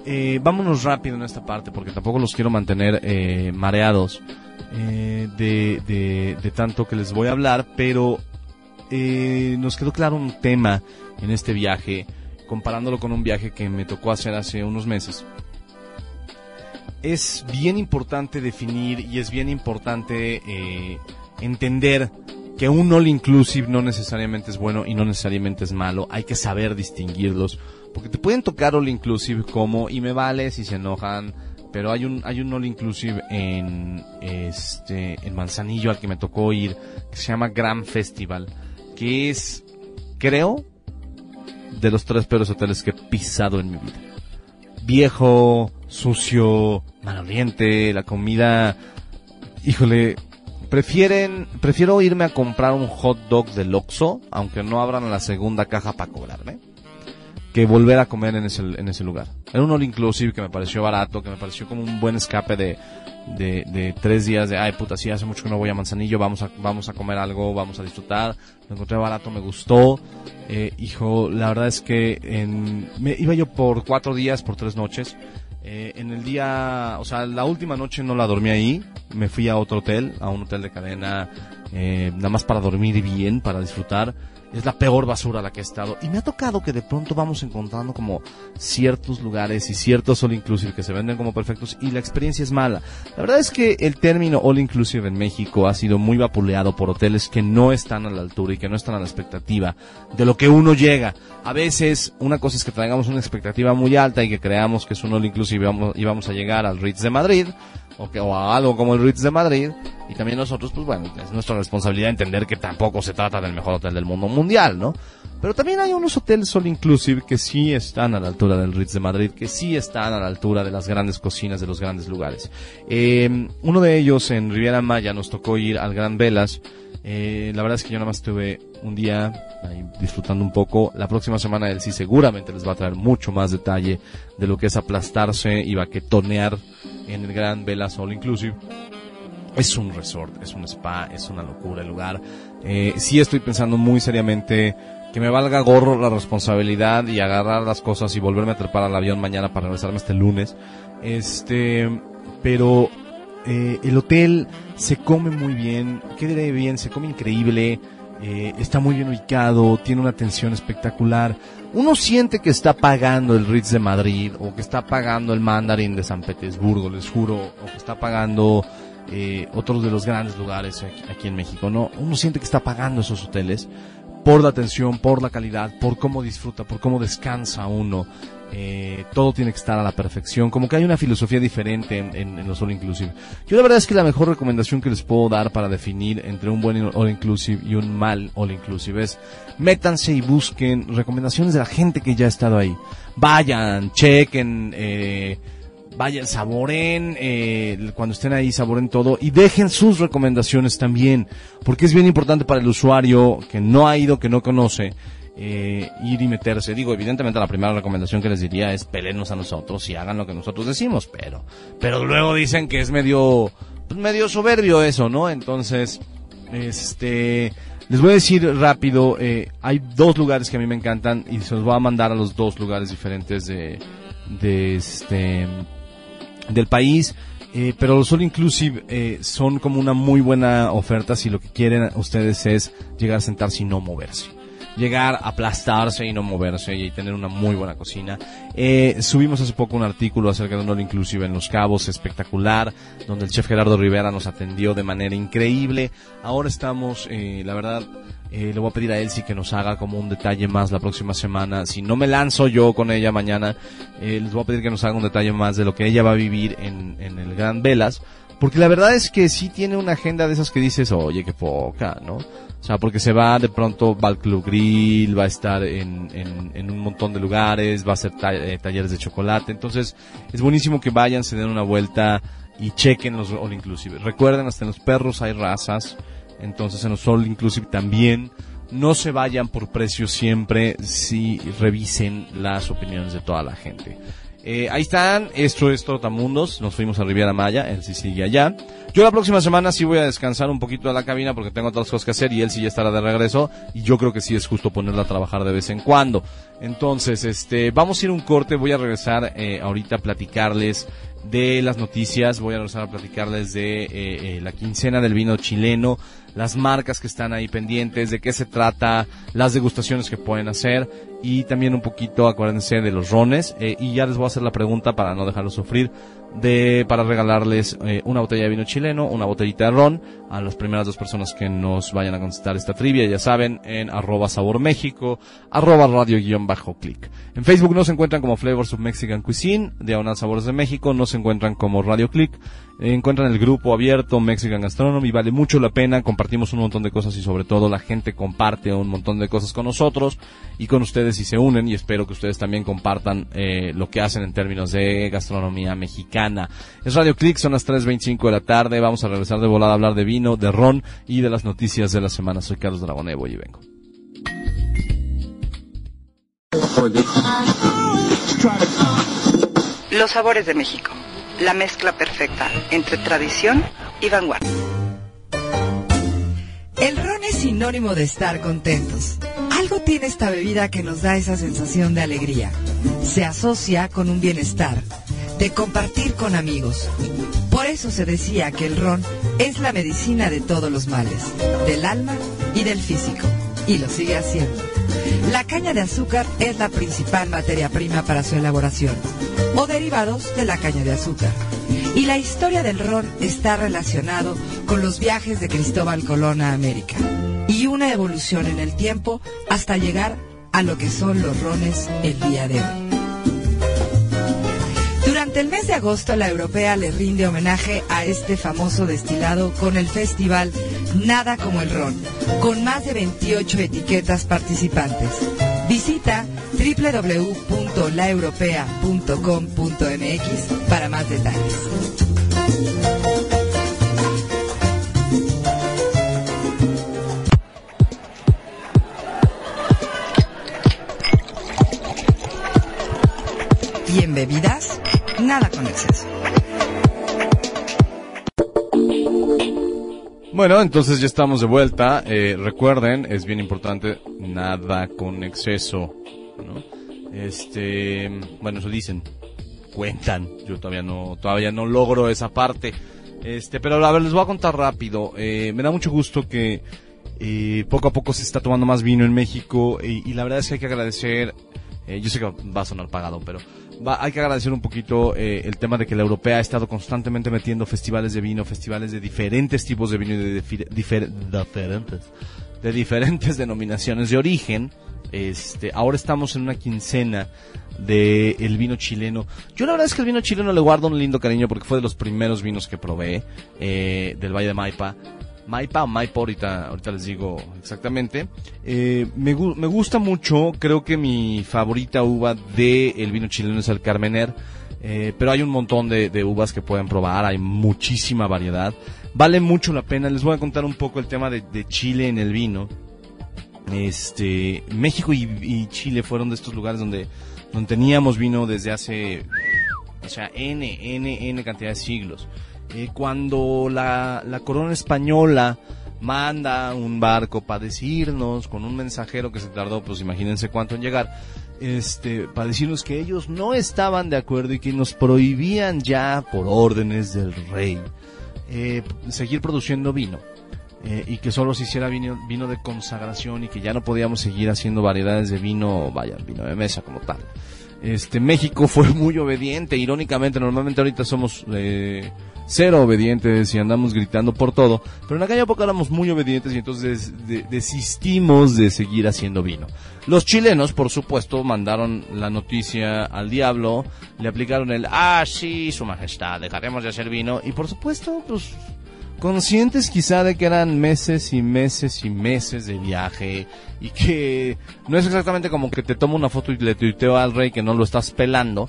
eh, vámonos rápido en esta parte porque tampoco los quiero mantener eh, mareados de, de tanto que les voy a hablar, pero eh, nos quedó claro un tema en este viaje, comparándolo con un viaje que me tocó hacer hace unos meses. Es bien importante definir y es bien importante eh, entender que un all inclusive no necesariamente es bueno y no necesariamente es malo. Hay que saber distinguirlos. Porque te pueden tocar all inclusive como y me vale si se enojan. Pero hay un, hay un all inclusive en, este, en Manzanillo al que me tocó ir, que se llama Grand Festival, que es, creo, de los tres peores hoteles que he pisado en mi vida. Viejo, sucio, maloliente, la comida, híjole, prefieren, prefiero irme a comprar un hot dog del Oxxo, aunque no abran la segunda caja para cobrarme, volver a comer en ese, lugar. Era un all inclusive que me pareció barato, que me pareció como un buen escape de, tres días de, ay puta, sí, hace mucho que no voy a Manzanillo, vamos a, vamos a comer algo, vamos a disfrutar. Lo encontré barato, me gustó. Eh, hijo, la verdad es que me, iba yo por cuatro días, por tres noches. Eh, en el día, o sea, la última noche no la dormí ahí, me fui a otro hotel, a un hotel de cadena, eh, nada más para dormir bien, para disfrutar. Es la peor basura a la que he estado. Y me ha tocado que de pronto vamos encontrando como ciertos lugares y ciertos all inclusive que se venden como perfectos y la experiencia es mala. La verdad es que el término all inclusive en México ha sido muy vapuleado por hoteles que no están a la altura y que no están a la expectativa de lo que uno llega. A veces una cosa es que traigamos una expectativa muy alta y que creamos que es un all inclusive y vamos, y vamos a llegar al Ritz de Madrid o, que, o a algo como el Ritz de Madrid. Y también nosotros pues bueno es nuestra responsabilidad entender que tampoco se trata del mejor hotel del mundo mundial no pero también hay unos hoteles all inclusive que sí están a la altura del Ritz de Madrid que sí están a la altura de las grandes cocinas de los grandes lugares. Eh, uno de ellos en Riviera Maya nos tocó ir al Gran Velas. Eh, la verdad es que yo nada más estuve un día disfrutando un poco. La próxima semana él sí seguramente les va a traer mucho más detalle de lo que es aplastarse y baquetonear en el Gran Velas All Inclusive. Es un resort, es un spa, es una locura el lugar. Eh, sí estoy pensando muy seriamente que me valga gorro la responsabilidad y agarrar las cosas y volverme a trepar al avión mañana para regresarme este lunes. Este, pero Eh, el hotel se come muy bien, ¿qué diré bien? Se come increíble, eh, está muy bien ubicado, tiene una atención espectacular. Uno siente que está pagando el Ritz de Madrid o que está pagando el Mandarin de San Petersburgo, les juro, o que está pagando eh, otros de los grandes lugares aquí, aquí en México, ¿no? Uno siente que está pagando esos hoteles por la atención, por la calidad, por cómo disfruta, por cómo descansa uno. Eh, todo tiene que estar a la perfección, como que hay una filosofía diferente en, en- en los All Inclusive. Yo la verdad es que la mejor recomendación que les puedo dar para definir entre un buen All Inclusive y un mal All Inclusive es métanse y busquen recomendaciones de la gente que ya ha estado ahí. Vayan, chequen, eh, vayan, saboren, eh, cuando estén ahí, saboren todo y dejen sus recomendaciones también, porque es bien importante para el usuario que no ha ido, que no conoce, eh, ir y meterse. Digo, evidentemente la primera recomendación que les diría es pelenos a nosotros y hagan lo que nosotros decimos, pero, pero luego dicen que es medio, pues, medio soberbio eso, ¿no? Entonces, este, les voy a decir rápido, eh, hay dos lugares que a mí me encantan y se los voy a mandar a los dos lugares diferentes de, de este, del país. Eh, pero los All Inclusive eh, son como una muy buena oferta si lo que quieren ustedes es llegar a sentarse y no moverse. Llegar aplastarse y no moverse y tener una muy buena cocina. Eh, subimos hace poco un artículo acerca de un Inclusive en Los Cabos, espectacular, donde el chef Gerardo Rivera nos atendió de manera increíble. Ahora estamos, eh, la verdad, eh, le voy a pedir a Elsie que nos haga como un detalle más la próxima semana. Si no me lanzo yo con ella mañana, eh, les voy a pedir que nos haga un detalle más de lo que ella va a vivir en, en el Gran Velas. Porque la verdad es que sí tiene una agenda de esas que dices, oye, qué poca, ¿no? O sea, porque se va de pronto, va al Club Grill, va a estar en, en, un montón de lugares, va a hacer ta- eh, talleres de chocolate. Entonces, es buenísimo que vayan, se den una vuelta y chequen los All Inclusive. Recuerden, hasta en los perros hay razas. Entonces, en los All Inclusive también. No se vayan por precio siempre, si revisen las opiniones de toda la gente. Eh, ahí están, esto es Trotamundos, nos fuimos a Riviera Maya, él sí sigue allá. Yo la próxima semana sí voy a descansar un poquito de la cabina porque tengo otras cosas que hacer y él sí ya estará de regreso y yo creo que sí es justo ponerla a trabajar de vez en cuando. Entonces, este, vamos a ir un corte, voy a regresar eh, ahorita a platicarles de las noticias, voy a regresar a platicarles de eh, eh, la quincena del vino chileno, las marcas que están ahí pendientes, de qué se trata, las degustaciones que pueden hacer y también un poquito, acuérdense, de los rones. eh, y ya les voy a hacer la pregunta para no dejarlos sufrir, de para regalarles eh, una botella de vino chileno, una botellita de ron a las primeras dos personas que nos vayan a contestar esta trivia, ya saben, en arroba sabor México, arroba radio guion bajo clic. En Facebook nos encuentran como Flavors of Mexican Cuisine, Diagonal Sabores de México, nos encuentran como Radio Click, encuentran el grupo abierto Mexican Gastronomy, vale mucho la pena, compartimos un montón de cosas y sobre todo la gente comparte un montón de cosas con nosotros y con ustedes y se unen y espero que ustedes también compartan eh, lo que hacen en términos de gastronomía mexicana. Es Radio Click, son las 3.25 de la tarde, vamos a regresar de volada a hablar de vino, de ron y de las noticias de la semana. Soy Carlos Dragonevo y vengo. Los sabores de México. La mezcla perfecta entre tradición y vanguardia. El ron es sinónimo de estar contentos. Algo tiene esta bebida que nos da esa sensación de alegría. Se asocia con un bienestar, de compartir con amigos. Por eso se decía que el ron es la medicina de todos los males, del alma y del físico. Y lo sigue haciendo. La caña de azúcar es la principal materia prima para su elaboración, o derivados de la caña de azúcar. Y la historia del ron está relacionado con los viajes de Cristóbal Colón a América y una evolución en el tiempo hasta llegar a lo que son los rones el día de hoy. Durante el mes de agosto, la europea le rinde homenaje a este famoso destilado con el festival Nada como el ron, con más de 28 etiquetas participantes. Visita www.laeuropea.com.mx para más detalles. Y en bebidas, nada con exceso. Bueno, entonces ya estamos de vuelta. Eh, recuerden, es bien importante, nada con exceso. Este, bueno, eso dicen, cuentan. Yo todavía no, todavía no logro esa parte. Este, pero a ver, les voy a contar rápido. Eh, me da mucho gusto que eh, poco a poco se está tomando más vino en México y, y la verdad es que hay que agradecer, eh, yo sé que va a sonar pagado, pero va- hay que agradecer un poquito eh, el tema de que la europea ha estado constantemente metiendo festivales de vino, festivales de diferentes tipos de vino y de difer- difer- diferentes, de diferentes denominaciones de origen. Este, ahora estamos en una quincena de el vino chileno. Yo la verdad es que el vino chileno le guardo un lindo cariño porque fue de los primeros vinos que probé eh, del Valle de Maipa. Maipa o Maipa, ahorita, ahorita les digo exactamente. Eh, me, me gusta mucho, creo que mi favorita uva de el vino chileno es el Carmener. Eh, pero hay un montón de, uvas que pueden probar, hay muchísima variedad. Vale mucho la pena. Les voy a contar un poco el tema de, Chile en el vino. Este, México y, y Chile fueron de estos lugares donde, donde teníamos vino desde hace, o sea, N, N, N cantidad de siglos. Eh, cuando la, corona española manda un barco para decirnos, con un mensajero que se tardó, pues imagínense cuánto en llegar, este, para decirnos que ellos no estaban de acuerdo y que nos prohibían ya, por órdenes del rey, eh, seguir produciendo vino. eh, y que solo se hiciera vino, vino de consagración y que ya no podíamos seguir haciendo variedades de vino, vaya, vino de mesa como tal. Este, México fue muy obediente, irónicamente, normalmente ahorita somos eh, cero obedientes y andamos gritando por todo, pero en aquella época éramos muy obedientes y entonces de- desistimos de seguir haciendo vino. Los chilenos, por supuesto, mandaron la noticia al diablo, le aplicaron el, ah, sí, su majestad, dejaremos de hacer vino, y por supuesto, pues, conscientes quizá de que eran meses y meses y meses de viaje y que no es exactamente como que te tomo una foto y le tuiteo al rey que no lo estás pelando,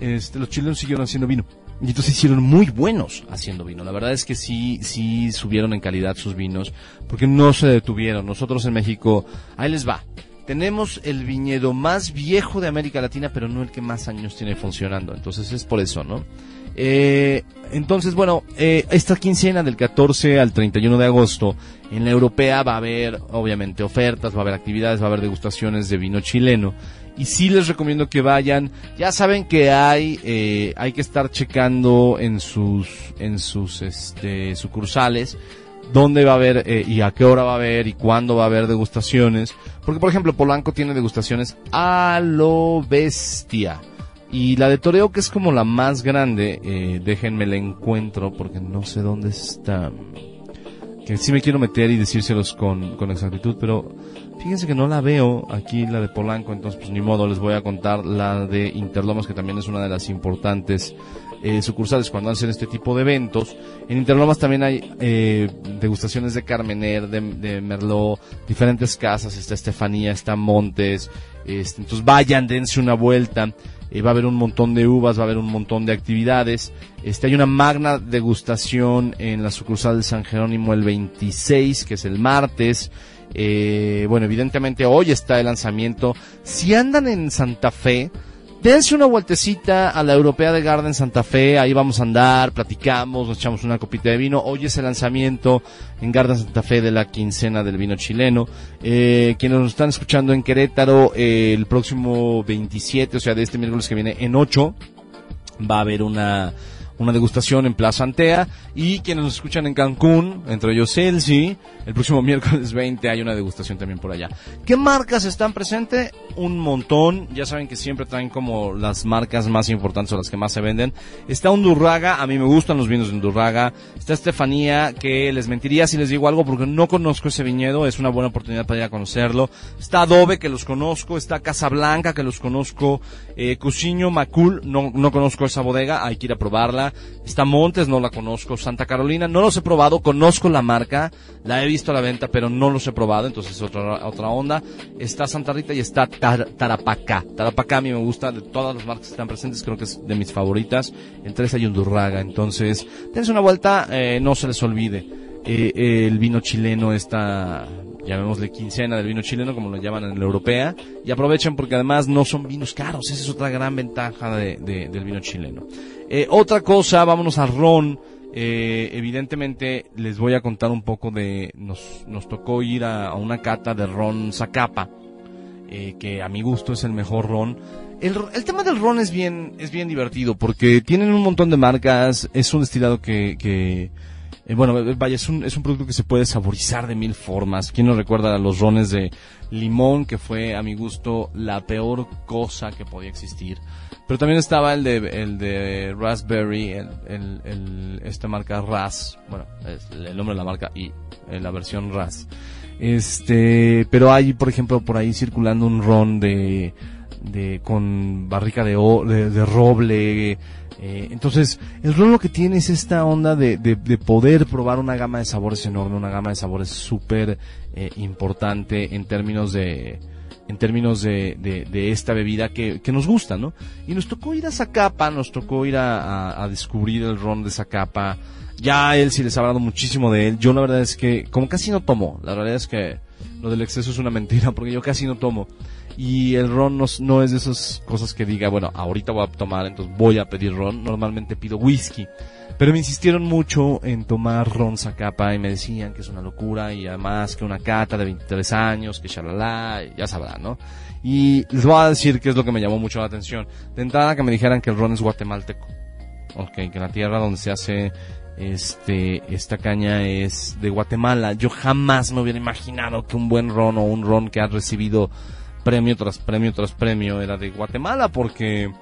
este, los chilenos siguieron haciendo vino. Y entonces hicieron muy buenos haciendo vino. La verdad es que sí, sí subieron en calidad sus vinos, porque no se detuvieron. Nosotros en México, ahí les va. Tenemos el viñedo más viejo de América Latina, pero no el que más años tiene funcionando. Entonces es por eso, ¿no? Eh, entonces, bueno, eh, esta quincena del 14 al 31 de agosto en la europea va a haber, obviamente, ofertas, va a haber actividades, va a haber degustaciones de vino chileno. Y sí les recomiendo que vayan. Ya saben que hay, eh, hay que estar checando en sus, en sus, este, sucursales dónde va a haber eh, y a qué hora va a haber y cuándo va a haber degustaciones. Porque, por ejemplo, Polanco tiene degustaciones a lo bestia. Y la de Toreo, que es como la más grande, eh, déjenme la encuentro porque no sé dónde está. Que sí me quiero meter y decírselos con, con exactitud, pero fíjense que no la veo aquí, la de Polanco, entonces pues ni modo, les voy a contar la de Interlomas, que también es una de las importantes eh, sucursales cuando hacen este tipo de eventos. En Interlomas también hay eh, degustaciones de Carmener, de, de Merlot, diferentes casas, está Estefanía, está Montes, este, entonces vayan, dense una vuelta. Eh, va a haber un montón de uvas, va a haber un montón de actividades. Este, hay una magna degustación en la sucursal de San Jerónimo el 26, que es el martes. Eh, bueno, evidentemente hoy está el lanzamiento. Si andan en Santa Fe, dense una vueltecita a la Europea de Garden Santa Fe. Ahí vamos a andar, platicamos, nos echamos una copita de vino. Hoy es el lanzamiento en Garden Santa Fe de la quincena del vino chileno. Eh, quienes nos están escuchando en Querétaro, eh, el próximo 27, o sea, de este miércoles que viene, en 8, va a haber una, una degustación en Plaza Antea. Y quienes nos escuchan en Cancún, entre ellos Celsi, el próximo miércoles 20 hay una degustación también por allá. ¿Qué marcas están presentes? Un montón. Ya saben que siempre traen como las marcas más importantes o las que más se venden. Está Undurraga, a mí me gustan los vinos de Undurraga. Está Estefanía, que les mentiría si les digo algo porque no conozco ese viñedo. Es una buena oportunidad para ir a conocerlo. Está Adobe, que los conozco. Está Casablanca, que los conozco. Eh, Cusiño, Macul, no, no conozco esa bodega. Hay que ir a probarla. Está Montes, no la conozco. Santa Carolina, no los he probado. Conozco la marca. La he visto a la venta, pero no los he probado. Entonces es otra, otra onda. Está Santa Rita y está Tar- Tarapacá. Tarapacá a mí me gusta. De todas las marcas que están presentes, creo que es de mis favoritas. Entre esa Undurraga. Entonces, dense una vuelta. eh, no se les olvide. Eh, el vino chileno está llamémosle quincena del vino chileno, como lo llaman en la europea, y aprovechen porque además no son vinos caros, esa es otra gran ventaja de- de- del vino chileno. Eh, otra cosa, vámonos a ron, eh, evidentemente les voy a contar un poco de, nos, nos tocó ir a, a una cata de ron Zacapa, eh, que a mi gusto es el mejor ron. El, el tema del ron es bien, es bien divertido porque tienen un montón de marcas, es un destilado que, que eh, bueno, eh, vaya, es un, es un producto que se puede saborizar de mil formas. ¿Quién no recuerda los rones de limón, que fue a mi gusto la peor cosa que podía existir? Pero también estaba el de, el de raspberry, el, el, el- esta marca Ras, bueno, es el nombre de la marca y eh, la versión Ras. Este, pero hay, por ejemplo, por ahí circulando un ron de, de con barrica de, de, de roble. Eh, entonces, el ron lo que tiene es esta onda de, de, de poder probar una gama de sabores enorme, una gama de sabores súper eh, importante en términos de en términos de, de, esta bebida que, que nos gusta, ¿no? Y nos tocó ir a Zacapa, nos tocó ir a, a- descubrir el ron de Zacapa. Ya él sí les ha hablado muchísimo de él. Yo la verdad es que, como casi no tomo, la realidad es que lo del exceso es una mentira, porque yo casi no tomo. Y el ron no, no es de esas cosas que diga, bueno, ahorita voy a tomar, entonces voy a pedir ron. Normalmente pido whisky. Pero me insistieron mucho en tomar ron Zacapa y me decían que es una locura y además que una cata de 23 años, que shalala, ya sabrán, ¿no? Y les voy a decir qué es lo que me llamó mucho la atención. De entrada que me dijeran que el ron es guatemalteco. Ok, que la tierra donde se hace este esta caña es de Guatemala. Yo jamás me hubiera imaginado que un buen ron o un ron que ha recibido premio tras premio tras premio era de Guatemala porque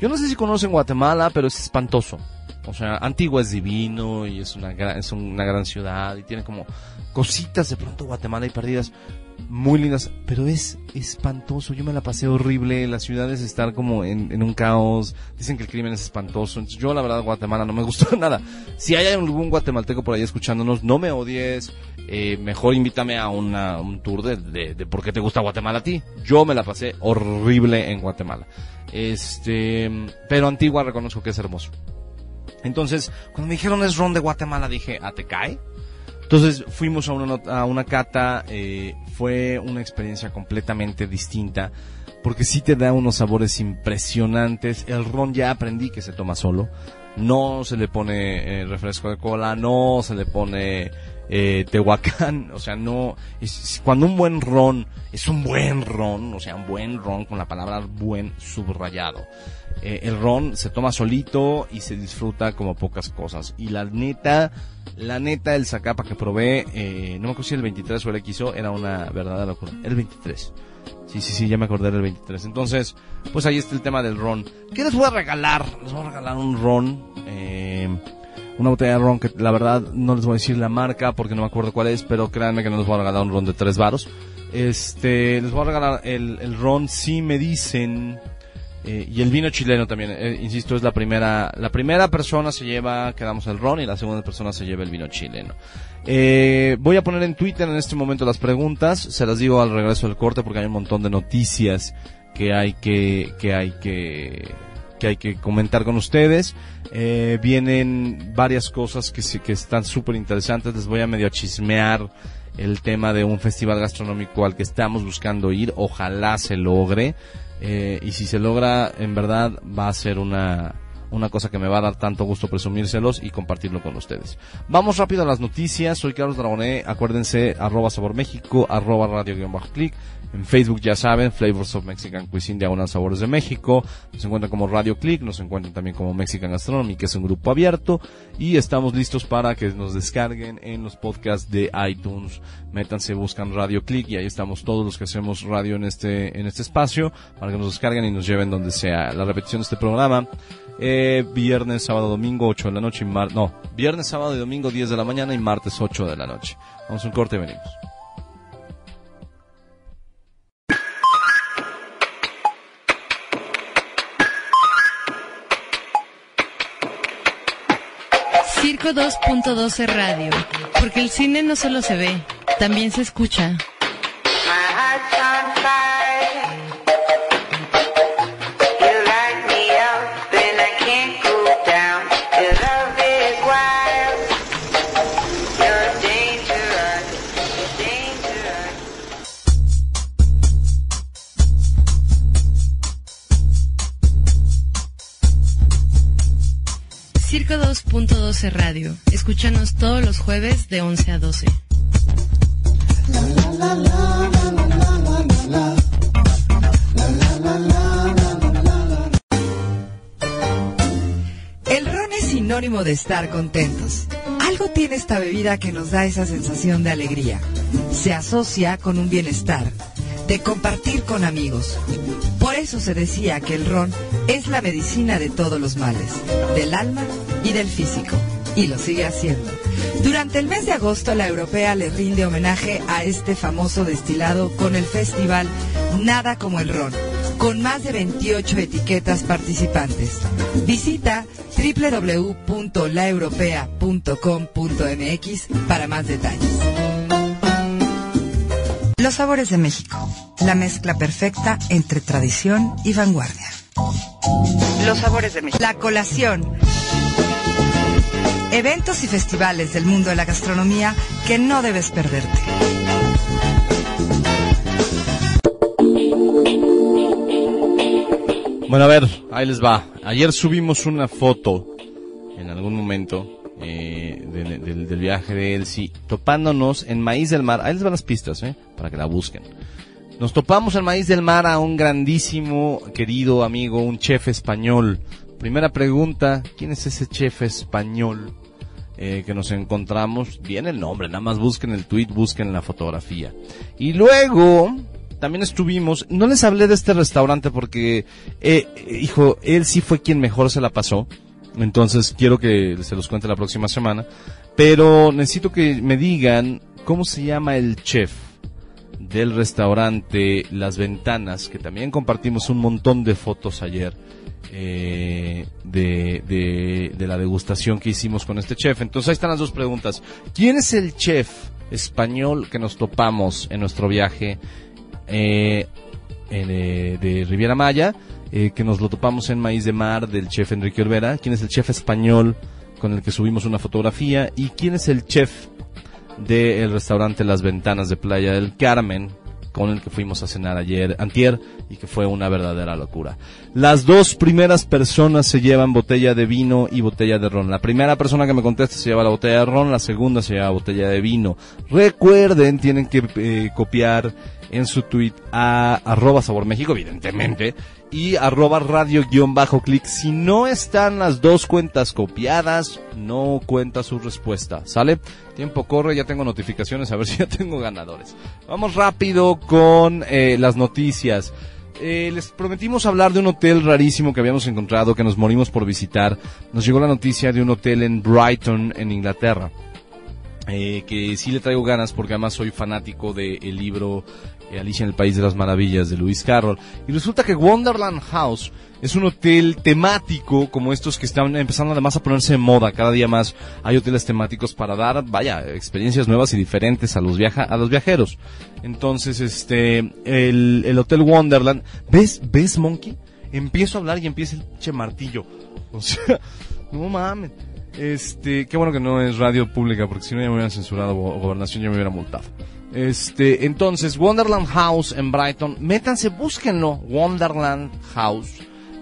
yo no sé si conocen Guatemala, pero es espantoso. O sea, Antigua es divino y es una gran, es una gran ciudad y tiene como cositas de pronto Guatemala y perdidas muy lindas, pero es espantoso. Yo me la pasé horrible. La ciudad es estar como en, un caos. Dicen que el crimen es espantoso. Yo, la verdad, Guatemala no me gustó nada. Si hay algún guatemalteco por ahí escuchándonos, no me odies. Eh, mejor invítame a una, un tour de, de, de por qué te gusta Guatemala a ti. Yo me la pasé horrible en Guatemala. Este, pero Antigua reconozco que es hermoso. Entonces, cuando me dijeron es ron de Guatemala, dije, ¿a te cae? Entonces fuimos a una, a una cata, eh, fue una experiencia completamente distinta, porque sí te da unos sabores impresionantes. El ron ya aprendí que se toma solo, no se le pone eh, refresco de cola, no se le pone eh, tehuacán, o sea, no, es- cuando un buen ron es un buen ron, o sea, un buen ron con la palabra buen subrayado. Eh, el ron se toma solito y se disfruta como pocas cosas. Y la neta, la neta, el Zacapa que probé, eh, no me acuerdo si el 23 o el XO, era una verdadera locura. El 23. Sí, sí, sí, ya me acordé del 23. Entonces, pues ahí está el tema del ron. ¿Qué les voy a regalar? Les voy a regalar un ron. Eh, una botella de ron que la verdad no les voy a decir la marca porque no me acuerdo cuál es, pero créanme que no les voy a regalar un ron de tres varos. Este, les voy a regalar el, el ron si me dicen eh, y el vino chileno también, eh, insisto, es la primera, la primera persona se lleva, quedamos el ron y la segunda persona se lleva el vino chileno. Eh, voy a poner en Twitter en este momento las preguntas, se las digo al regreso del corte porque hay un montón de noticias que hay que, que hay que, que hay que comentar con ustedes. Eh, vienen varias cosas que, que están súper interesantes, les voy a medio chismear el tema de un festival gastronómico al que estamos buscando ir, ojalá se logre. Eh, y si se logra, en verdad va a ser una, una cosa que me va a dar tanto gusto presumírselos y compartirlo con ustedes. Vamos rápido a las noticias. Soy Carlos Dragoné. Acuérdense, arroba Sabor México, arroba radio guion bajo clic. En Facebook ya saben, Flavors of Mexican Cuisine, diagonal Sabores de México. Nos encuentran como Radio Click, nos encuentran también como Mexican Gastronomy, que es un grupo abierto. Y estamos listos para que nos descarguen en los podcasts de iTunes. Métanse, buscan Radio Click y ahí estamos todos los que hacemos radio en este, en este espacio para que nos descarguen y nos lleven donde sea. La repetición de este programa, eh, viernes, sábado, domingo, 8 de la noche y mar no, viernes, sábado y domingo, 10 de la mañana y martes, 8 de la noche. Vamos a un corte y venimos. Circo 2.12 Radio, porque el cine no solo se ve, también se escucha. Circo 2.12 Radio. Escúchanos todos los jueves de 11 a 12. El ron es sinónimo de estar contentos. Algo tiene esta bebida que nos da esa sensación de alegría. Se asocia con un bienestar de compartir con amigos. Por eso se decía que el ron es la medicina de todos los males, del alma y del físico. Y lo sigue haciendo. Durante el mes de agosto, la europea le rinde homenaje a este famoso destilado con el festival Nada como el ron, con más de 28 etiquetas participantes. Visita www.laeuropea.com.mx para más detalles. Los sabores de México, la mezcla perfecta entre tradición y vanguardia. Los sabores de México. La colación. Eventos y festivales del mundo de la gastronomía que no debes perderte. Bueno, a ver, ahí les va. Ayer subimos una foto en algún momento eh, de- de- del, viaje de Elsie, topándonos en Maíz del Mar. Ahí les van las pistas, ¿eh? Para que la busquen. Nos topamos en Maíz del Mar a un grandísimo, querido amigo, un chef español. Primera pregunta, ¿quién es ese chef español eh, que nos encontramos? Bien el nombre, nada más busquen el tweet, busquen la fotografía. Y luego, también estuvimos, no les hablé de este restaurante porque, eh, hijo, él sí fue quien mejor se la pasó. Entonces quiero que se los cuente la próxima semana. Pero necesito que me digan cómo se llama el chef del restaurante Las Ventanas, que también compartimos un montón de fotos ayer eh, de, la degustación que hicimos con este chef. Entonces ahí están las dos preguntas. ¿Quién es el chef español que nos topamos en nuestro viaje eh, eh, de Riviera Maya? Eh, que nos lo topamos en Maíz de Mar del chef Enrique Olvera. ¿Quién es el chef español con el que subimos una fotografía? ¿Y quién es el chef del restaurante Las Ventanas de Playa del Carmen, con el que fuimos a cenar ayer, antier, y que fue una verdadera locura. Las dos primeras personas se llevan botella de vino y botella de ron. La primera persona que me conteste se lleva la botella de ron, la segunda se lleva botella de vino. Recuerden, tienen que eh, copiar en su tweet a arroba sabor México, evidentemente, y arroba radio guion bajo clic. Si no están las dos cuentas copiadas, no cuenta su respuesta, ¿sale? Tiempo corre, ya tengo notificaciones, a ver si ya tengo ganadores. Vamos rápido con eh, las noticias. Eh, les prometimos hablar de un hotel rarísimo que habíamos encontrado, que nos morimos por visitar. Nos llegó la noticia de un hotel en Brighton, en Inglaterra. Eh, que sí le traigo ganas porque además soy fanático del libro eh, Alicia en el País de las Maravillas de Lewis Carroll. Y resulta que Wonderland House es un hotel temático como estos que están empezando además a ponerse de moda. Cada día más hay hoteles temáticos para dar, vaya, experiencias nuevas y diferentes a los, viaja a los viajeros. Entonces, este, el, el Hotel Wonderland, ¿ves, ves Monkey? Empiezo a hablar y empieza el che martillo. O sea, no mames. Este, qué bueno que no es radio pública, porque si no ya me hubieran censurado gobernación ya me hubiera multado. Este, entonces, Wonderland House en Brighton, métanse, búsquenlo, Wonderland House.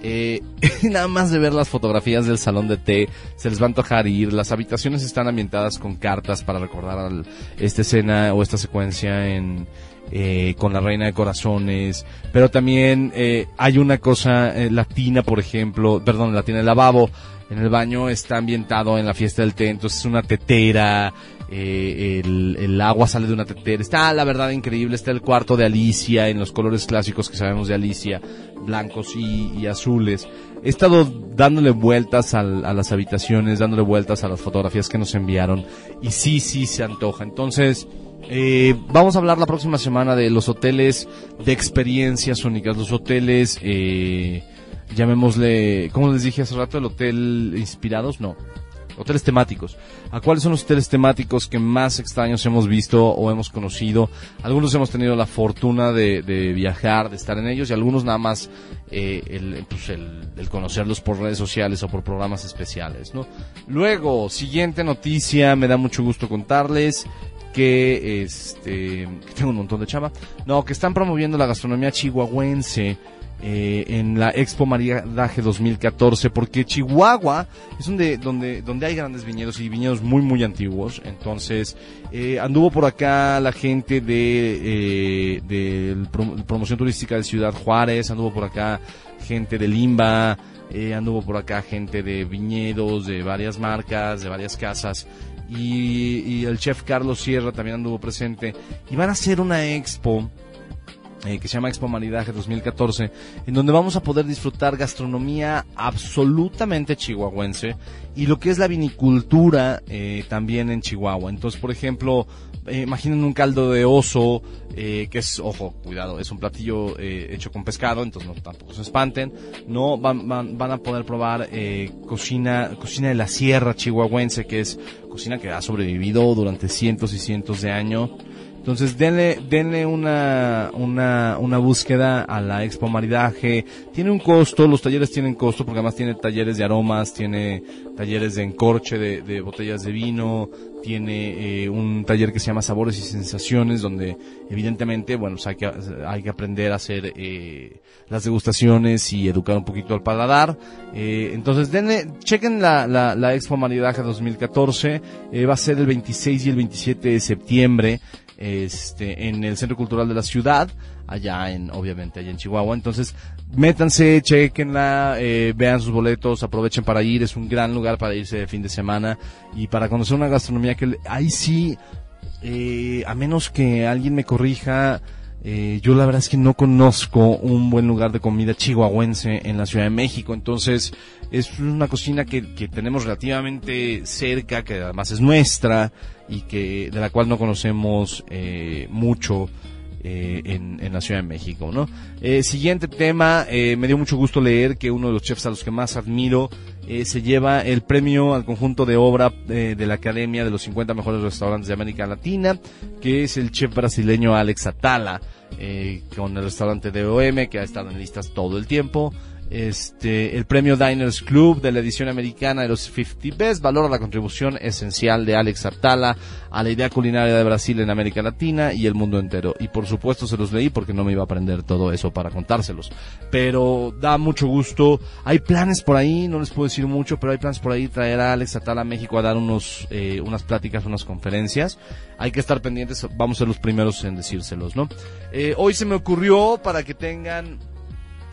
Eh, nada más de ver las fotografías del salón de té, se les va a antojar ir. Las habitaciones están ambientadas con cartas para recordar al- esta escena o esta secuencia en, eh, con la reina de corazones, pero también eh, hay una cosa eh, latina, por ejemplo, perdón, latina, el lavabo en el baño está ambientado en la fiesta del té, entonces es una tetera, eh, el, agua sale de una tetera, está la verdad increíble, está el cuarto de Alicia en los colores clásicos que sabemos de Alicia, blancos y, azules. He estado dándole vueltas al- a las habitaciones, dándole vueltas a las fotografías que nos enviaron y sí, sí se antoja. Entonces, eh, vamos a hablar la próxima semana de los hoteles de experiencias únicas, los hoteles, eh, llamémosle, como les dije hace rato, el hotel inspirados, no, hoteles temáticos. ¿A cuáles son los hoteles temáticos que más extraños hemos visto o hemos conocido? Algunos hemos tenido la fortuna de, viajar, de estar en ellos y algunos nada más eh, el, pues el, conocerlos por redes sociales o por programas especiales, ¿no? Luego, siguiente noticia, me da mucho gusto contarles que este tengo un montón de chava. No, que están promoviendo la gastronomía chihuahuense eh, en la Expo Maridaje 2014 porque Chihuahua es donde, donde, donde hay grandes viñedos y viñedos muy muy antiguos. Entonces eh, anduvo por acá la gente de, eh, de prom- promoción turística de Ciudad Juárez anduvo por acá gente de Limba eh, anduvo por acá gente de viñedos de varias marcas de varias casas. Y, y el chef Carlos Sierra también anduvo presente. Y van a hacer una expo eh, que se llama Expo Maridaje 2014, en donde vamos a poder disfrutar gastronomía absolutamente chihuahuense y lo que es la vinicultura eh, también en Chihuahua. Entonces, por ejemplo, eh, imaginen un caldo de oso, que es, ojo, cuidado, es un platillo hecho con pescado, entonces no tampoco se espanten. No van, van, a poder probar cocina, cocina de la sierra chihuahuense, que es cocina que ha sobrevivido durante cientos y cientos de años. Entonces denle, denle una, una, una búsqueda a la Expo Maridaje. Tiene un costo, los talleres tienen costo porque además tiene talleres de aromas, tiene talleres de encorche de, de botellas de vino, tiene eh, un taller que se llama Sabores y Sensaciones donde evidentemente, bueno, pues hay que, hay que aprender a hacer eh, las degustaciones y educar un poquito al paladar. Eh, entonces denle, chequen la, la, la Expo Maridaje 2014, eh, va a ser el 26 y el 27 de septiembre este, en el Centro Cultural de la Ciudad, allá en, obviamente, allá en Chihuahua. Entonces, métanse, chequenla, eh, vean sus boletos, aprovechen para ir, es un gran lugar para irse de fin de semana y para conocer una gastronomía que ahí sí, eh, a menos que alguien me corrija, eh, yo la verdad es que no conozco un buen lugar de comida chihuahuense en la Ciudad de México, entonces es una cocina que, que tenemos relativamente cerca, que además es nuestra y que de la cual no conocemos eh, mucho eh, en, en la Ciudad de México, ¿no? Eh, siguiente tema, eh, me dio mucho gusto leer que uno de los chefs a los que más admiro eh, se lleva el premio al conjunto de obra de la Academia de los 50 mejores restaurantes de América Latina, que es el chef brasileño Alex Atala, con el restaurante DOM, que ha estado en listas todo el tiempo. Este, el premio Diners Club de la edición americana de los 50 Best valora la contribución esencial de Alex Atala a la idea culinaria de Brasil en América Latina y el mundo entero. Y por supuesto se los leí porque no me iba a aprender todo eso para contárselos. Pero da mucho gusto. Hay planes por ahí, no les puedo decir mucho, pero hay planes por ahí traer a Alex Atala a México a dar unos, eh, unas pláticas, unas conferencias. Hay que estar pendientes, vamos a ser los primeros en decírselos, ¿no? Eh, hoy se me ocurrió para que tengan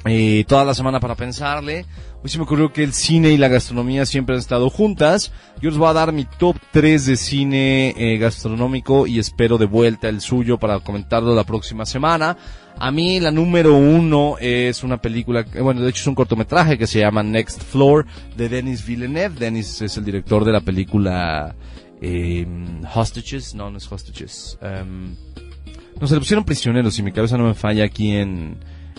eh, toda la semana para pensarle. Hoy se me ocurrió que el cine y la gastronomía siempre han estado juntas. Yo les voy a dar mi top 3 de cine eh, gastronómico y espero de vuelta el suyo para comentarlo la próxima semana. A mí la número uno es una película, que- bueno, de hecho es un cortometraje que se llama Next Floor de Denis Villeneuve. Denis es el director de la película eh, Hostages, no, no es Hostages. em, no, se le pusieron prisioneros, si mi cabeza no me falla, aquí en,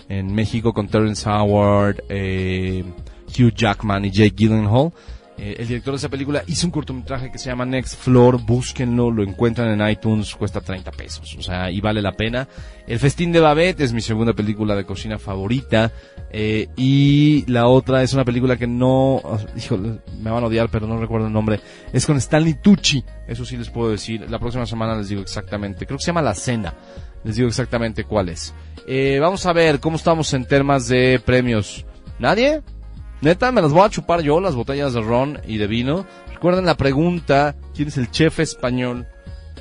en México con Terrence Howard, eh, Hugh Jackman y Jake Gyllenhaal. Eh, el director de esa película hizo un cortometraje que se llama Next Floor, búsquenlo, lo encuentran en iTunes, cuesta 30 pesos, o sea, y vale la pena. El Festín de Babette es mi segunda película de cocina favorita, eh, y la otra es una película que no, híjole, me van a odiar, pero no recuerdo el nombre, es con Stanley Tucci, eso sí les puedo decir, la próxima semana les digo exactamente, creo que se llama La Cena, les digo exactamente cuál es. Eh, vamos a ver cómo estamos en temas de premios. ¿Nadie? Neta, me las voy a chupar yo, las botellas de ron y de vino. Recuerden la pregunta, ¿quién es el chef español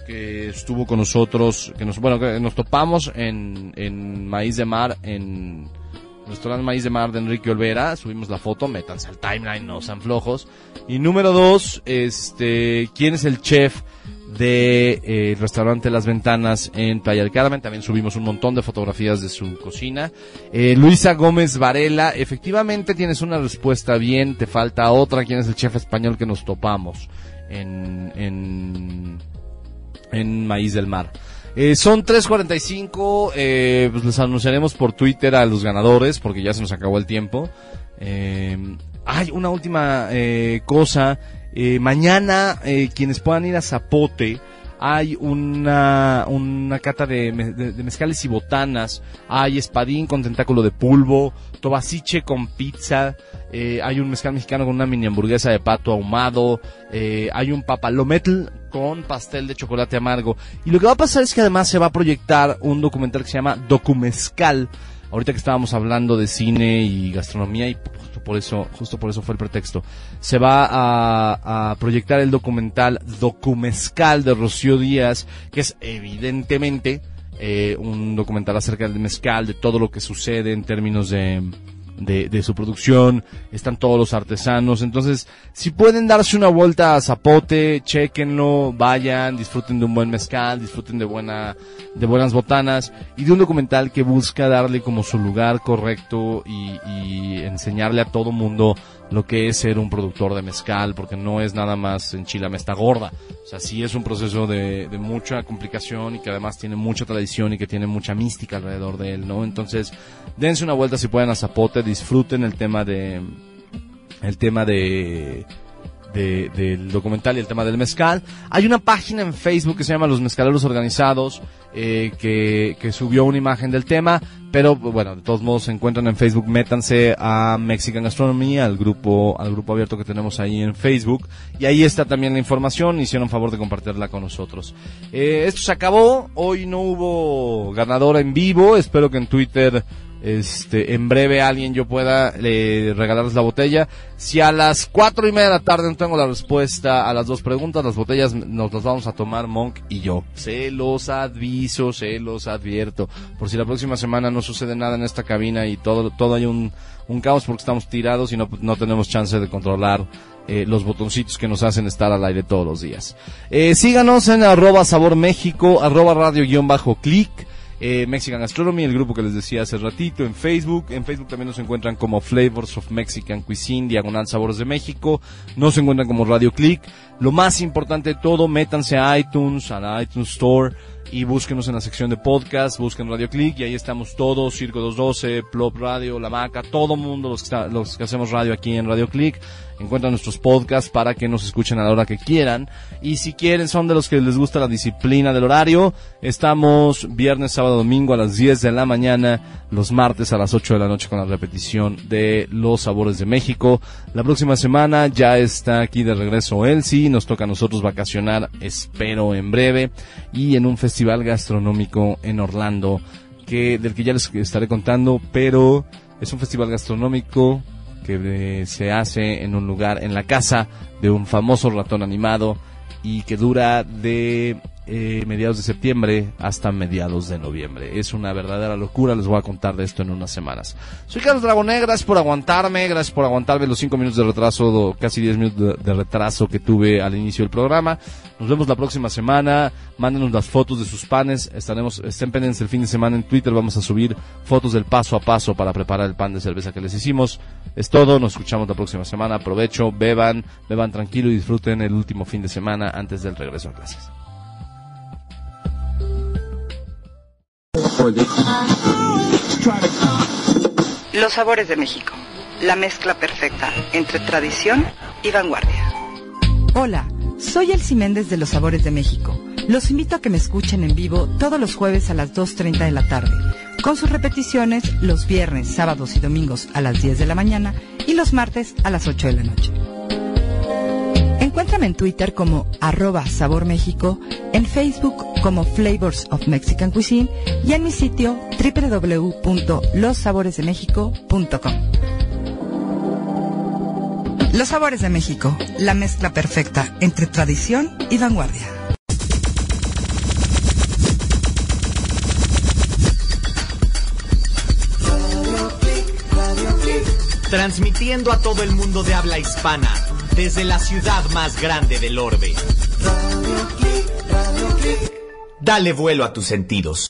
que estuvo con nosotros, que nos, bueno, que nos topamos en, en Maíz de Mar, en restaurante Maíz de Mar de Enrique Olvera, subimos la foto, métanse al timeline, no sean flojos. Y número dos, este, ¿quién es el chef de eh, restaurante Las Ventanas en Playa del Carmen. También subimos un montón de fotografías de su cocina. Eh, Luisa Gómez Varela, efectivamente tienes una respuesta bien, te falta otra. ¿Quién es el chef español que nos topamos en, en, en Maíz del Mar? Eh, son 3.45, eh, pues les anunciaremos por Twitter a los ganadores porque ya se nos acabó el tiempo. Eh, hay una última eh, cosa. Eh, mañana, eh, quienes puedan ir a Zapote, hay una, una cata de, me- de- de mezcales y botanas, hay espadín con tentáculo de pulvo, tobaciche con pizza, eh, hay un mezcal mexicano con una mini hamburguesa de pato ahumado, eh, hay un papalometl con pastel de chocolate amargo. Y lo que va a pasar es que además se va a proyectar un documental que se llama Documezcal, ahorita que estábamos hablando de cine y gastronomía y justo por eso, justo por eso fue el pretexto, se va a, proyectar el documental Documescal de Rocío Díaz, que es evidentemente eh, un documental acerca del mezcal, de todo lo que sucede en términos de, de, de su producción, están todos los artesanos, entonces si pueden darse una vuelta a Zapote, chequenlo, vayan, disfruten de un buen mezcal, disfruten de buena, de buenas botanas y de un documental que busca darle como su lugar correcto y, y enseñarle a todo mundo lo que es ser un productor de mezcal, porque no es nada más enchilame esta gorda. O sea, sí es un proceso de, de mucha complicación y que además tiene mucha tradición y que tiene mucha mística alrededor de él, ¿no? Entonces, dense una vuelta si pueden a Zapote, disfruten el tema de, el tema de, de- del documental y el tema del mezcal. Hay una página en Facebook que se llama Los Mezcaleros Organizados, eh, que, que subió una imagen del tema, pero bueno, de todos modos se encuentran en Facebook, métanse a Mexican Gastronomy, al grupo, al grupo abierto que tenemos ahí en Facebook, y ahí está también la información, hicieron favor de compartirla con nosotros. Eh, esto se acabó, hoy no hubo ganadora en vivo, espero que en Twitter este, en breve alguien yo pueda eh, regalarles la botella. Si a las cuatro y media de la tarde no tengo la respuesta a las dos preguntas, las botellas nos las vamos a tomar Monk y yo. Se los aviso, se los advierto. Por si la próxima semana no sucede nada en esta cabina y todo, todo hay un, caos porque estamos tirados y no, no tenemos chance de controlar eh, los botoncitos que nos hacen estar al aire todos los días. Eh, síganos en arroba sabor México, arroba radio guion bajo clic eh, Mexican Gastronomy, el grupo que les decía hace ratito, en Facebook. En Facebook también nos encuentran como Flavors of Mexican Cuisine, Diagonal Sabores de México. Nos encuentran como Radio Click. Lo más importante de todo, métanse a iTunes, a la iTunes Store y búsquenos en la sección de podcast, busquen Radio Click y ahí estamos todos, Circo 212, Plop Radio, La Maca, todo mundo los que, está- los que hacemos radio aquí en Radio Click. Encuentran nuestros podcasts para que nos escuchen a la hora que quieran. Y si quieren, son de los que les gusta la disciplina del horario, estamos viernes, sábado, domingo a las 10 de la mañana, los martes a las 8 de la noche con la repetición de Los Sabores de México. La próxima semana ya está aquí de regreso Elsie, nos toca a nosotros vacacionar, espero en breve, y en un festival gastronómico en Orlando, que, del que ya les estaré contando, pero es un festival gastronómico que eh, se hace en un lugar, en la casa de un famoso ratón animado y que dura de eh, mediados de septiembre hasta mediados de noviembre. Es una verdadera locura, les voy a contar de esto en unas semanas. Soy Carlos Dragoné, gracias por aguantarme, gracias por aguantarme los 5 minutos de retraso, casi 10 minutos de, de retraso que tuve al inicio del programa. Nos vemos la próxima semana, mándenos las fotos de sus panes, estaremos, estén pendientes el fin de semana en Twitter, vamos a subir fotos del paso a paso para preparar el pan de cerveza que les hicimos. Es todo, nos escuchamos la próxima semana, aprovecho, beban, beban tranquilo y disfruten el último fin de semana antes del regreso a clases. Los sabores de México. La mezcla perfecta entre tradición y vanguardia. Hola, soy Elsie Méndez de Los Sabores de México. Los invito a que me escuchen en vivo todos los jueves a las 2.30 de la tarde, con sus repeticiones los viernes, sábados y domingos a las 10 de la mañana y los martes a las 8 de la noche. Encuéntrame en Twitter como arroba Sabor México, en Facebook como Flavors of Mexican Cuisine y en mi sitio www.lossaboresdemexico.com. Los sabores de México, la mezcla perfecta entre tradición y vanguardia. Transmitiendo a todo el mundo de habla hispana, desde la ciudad más grande del orbe. Dale vuelo a tus sentidos.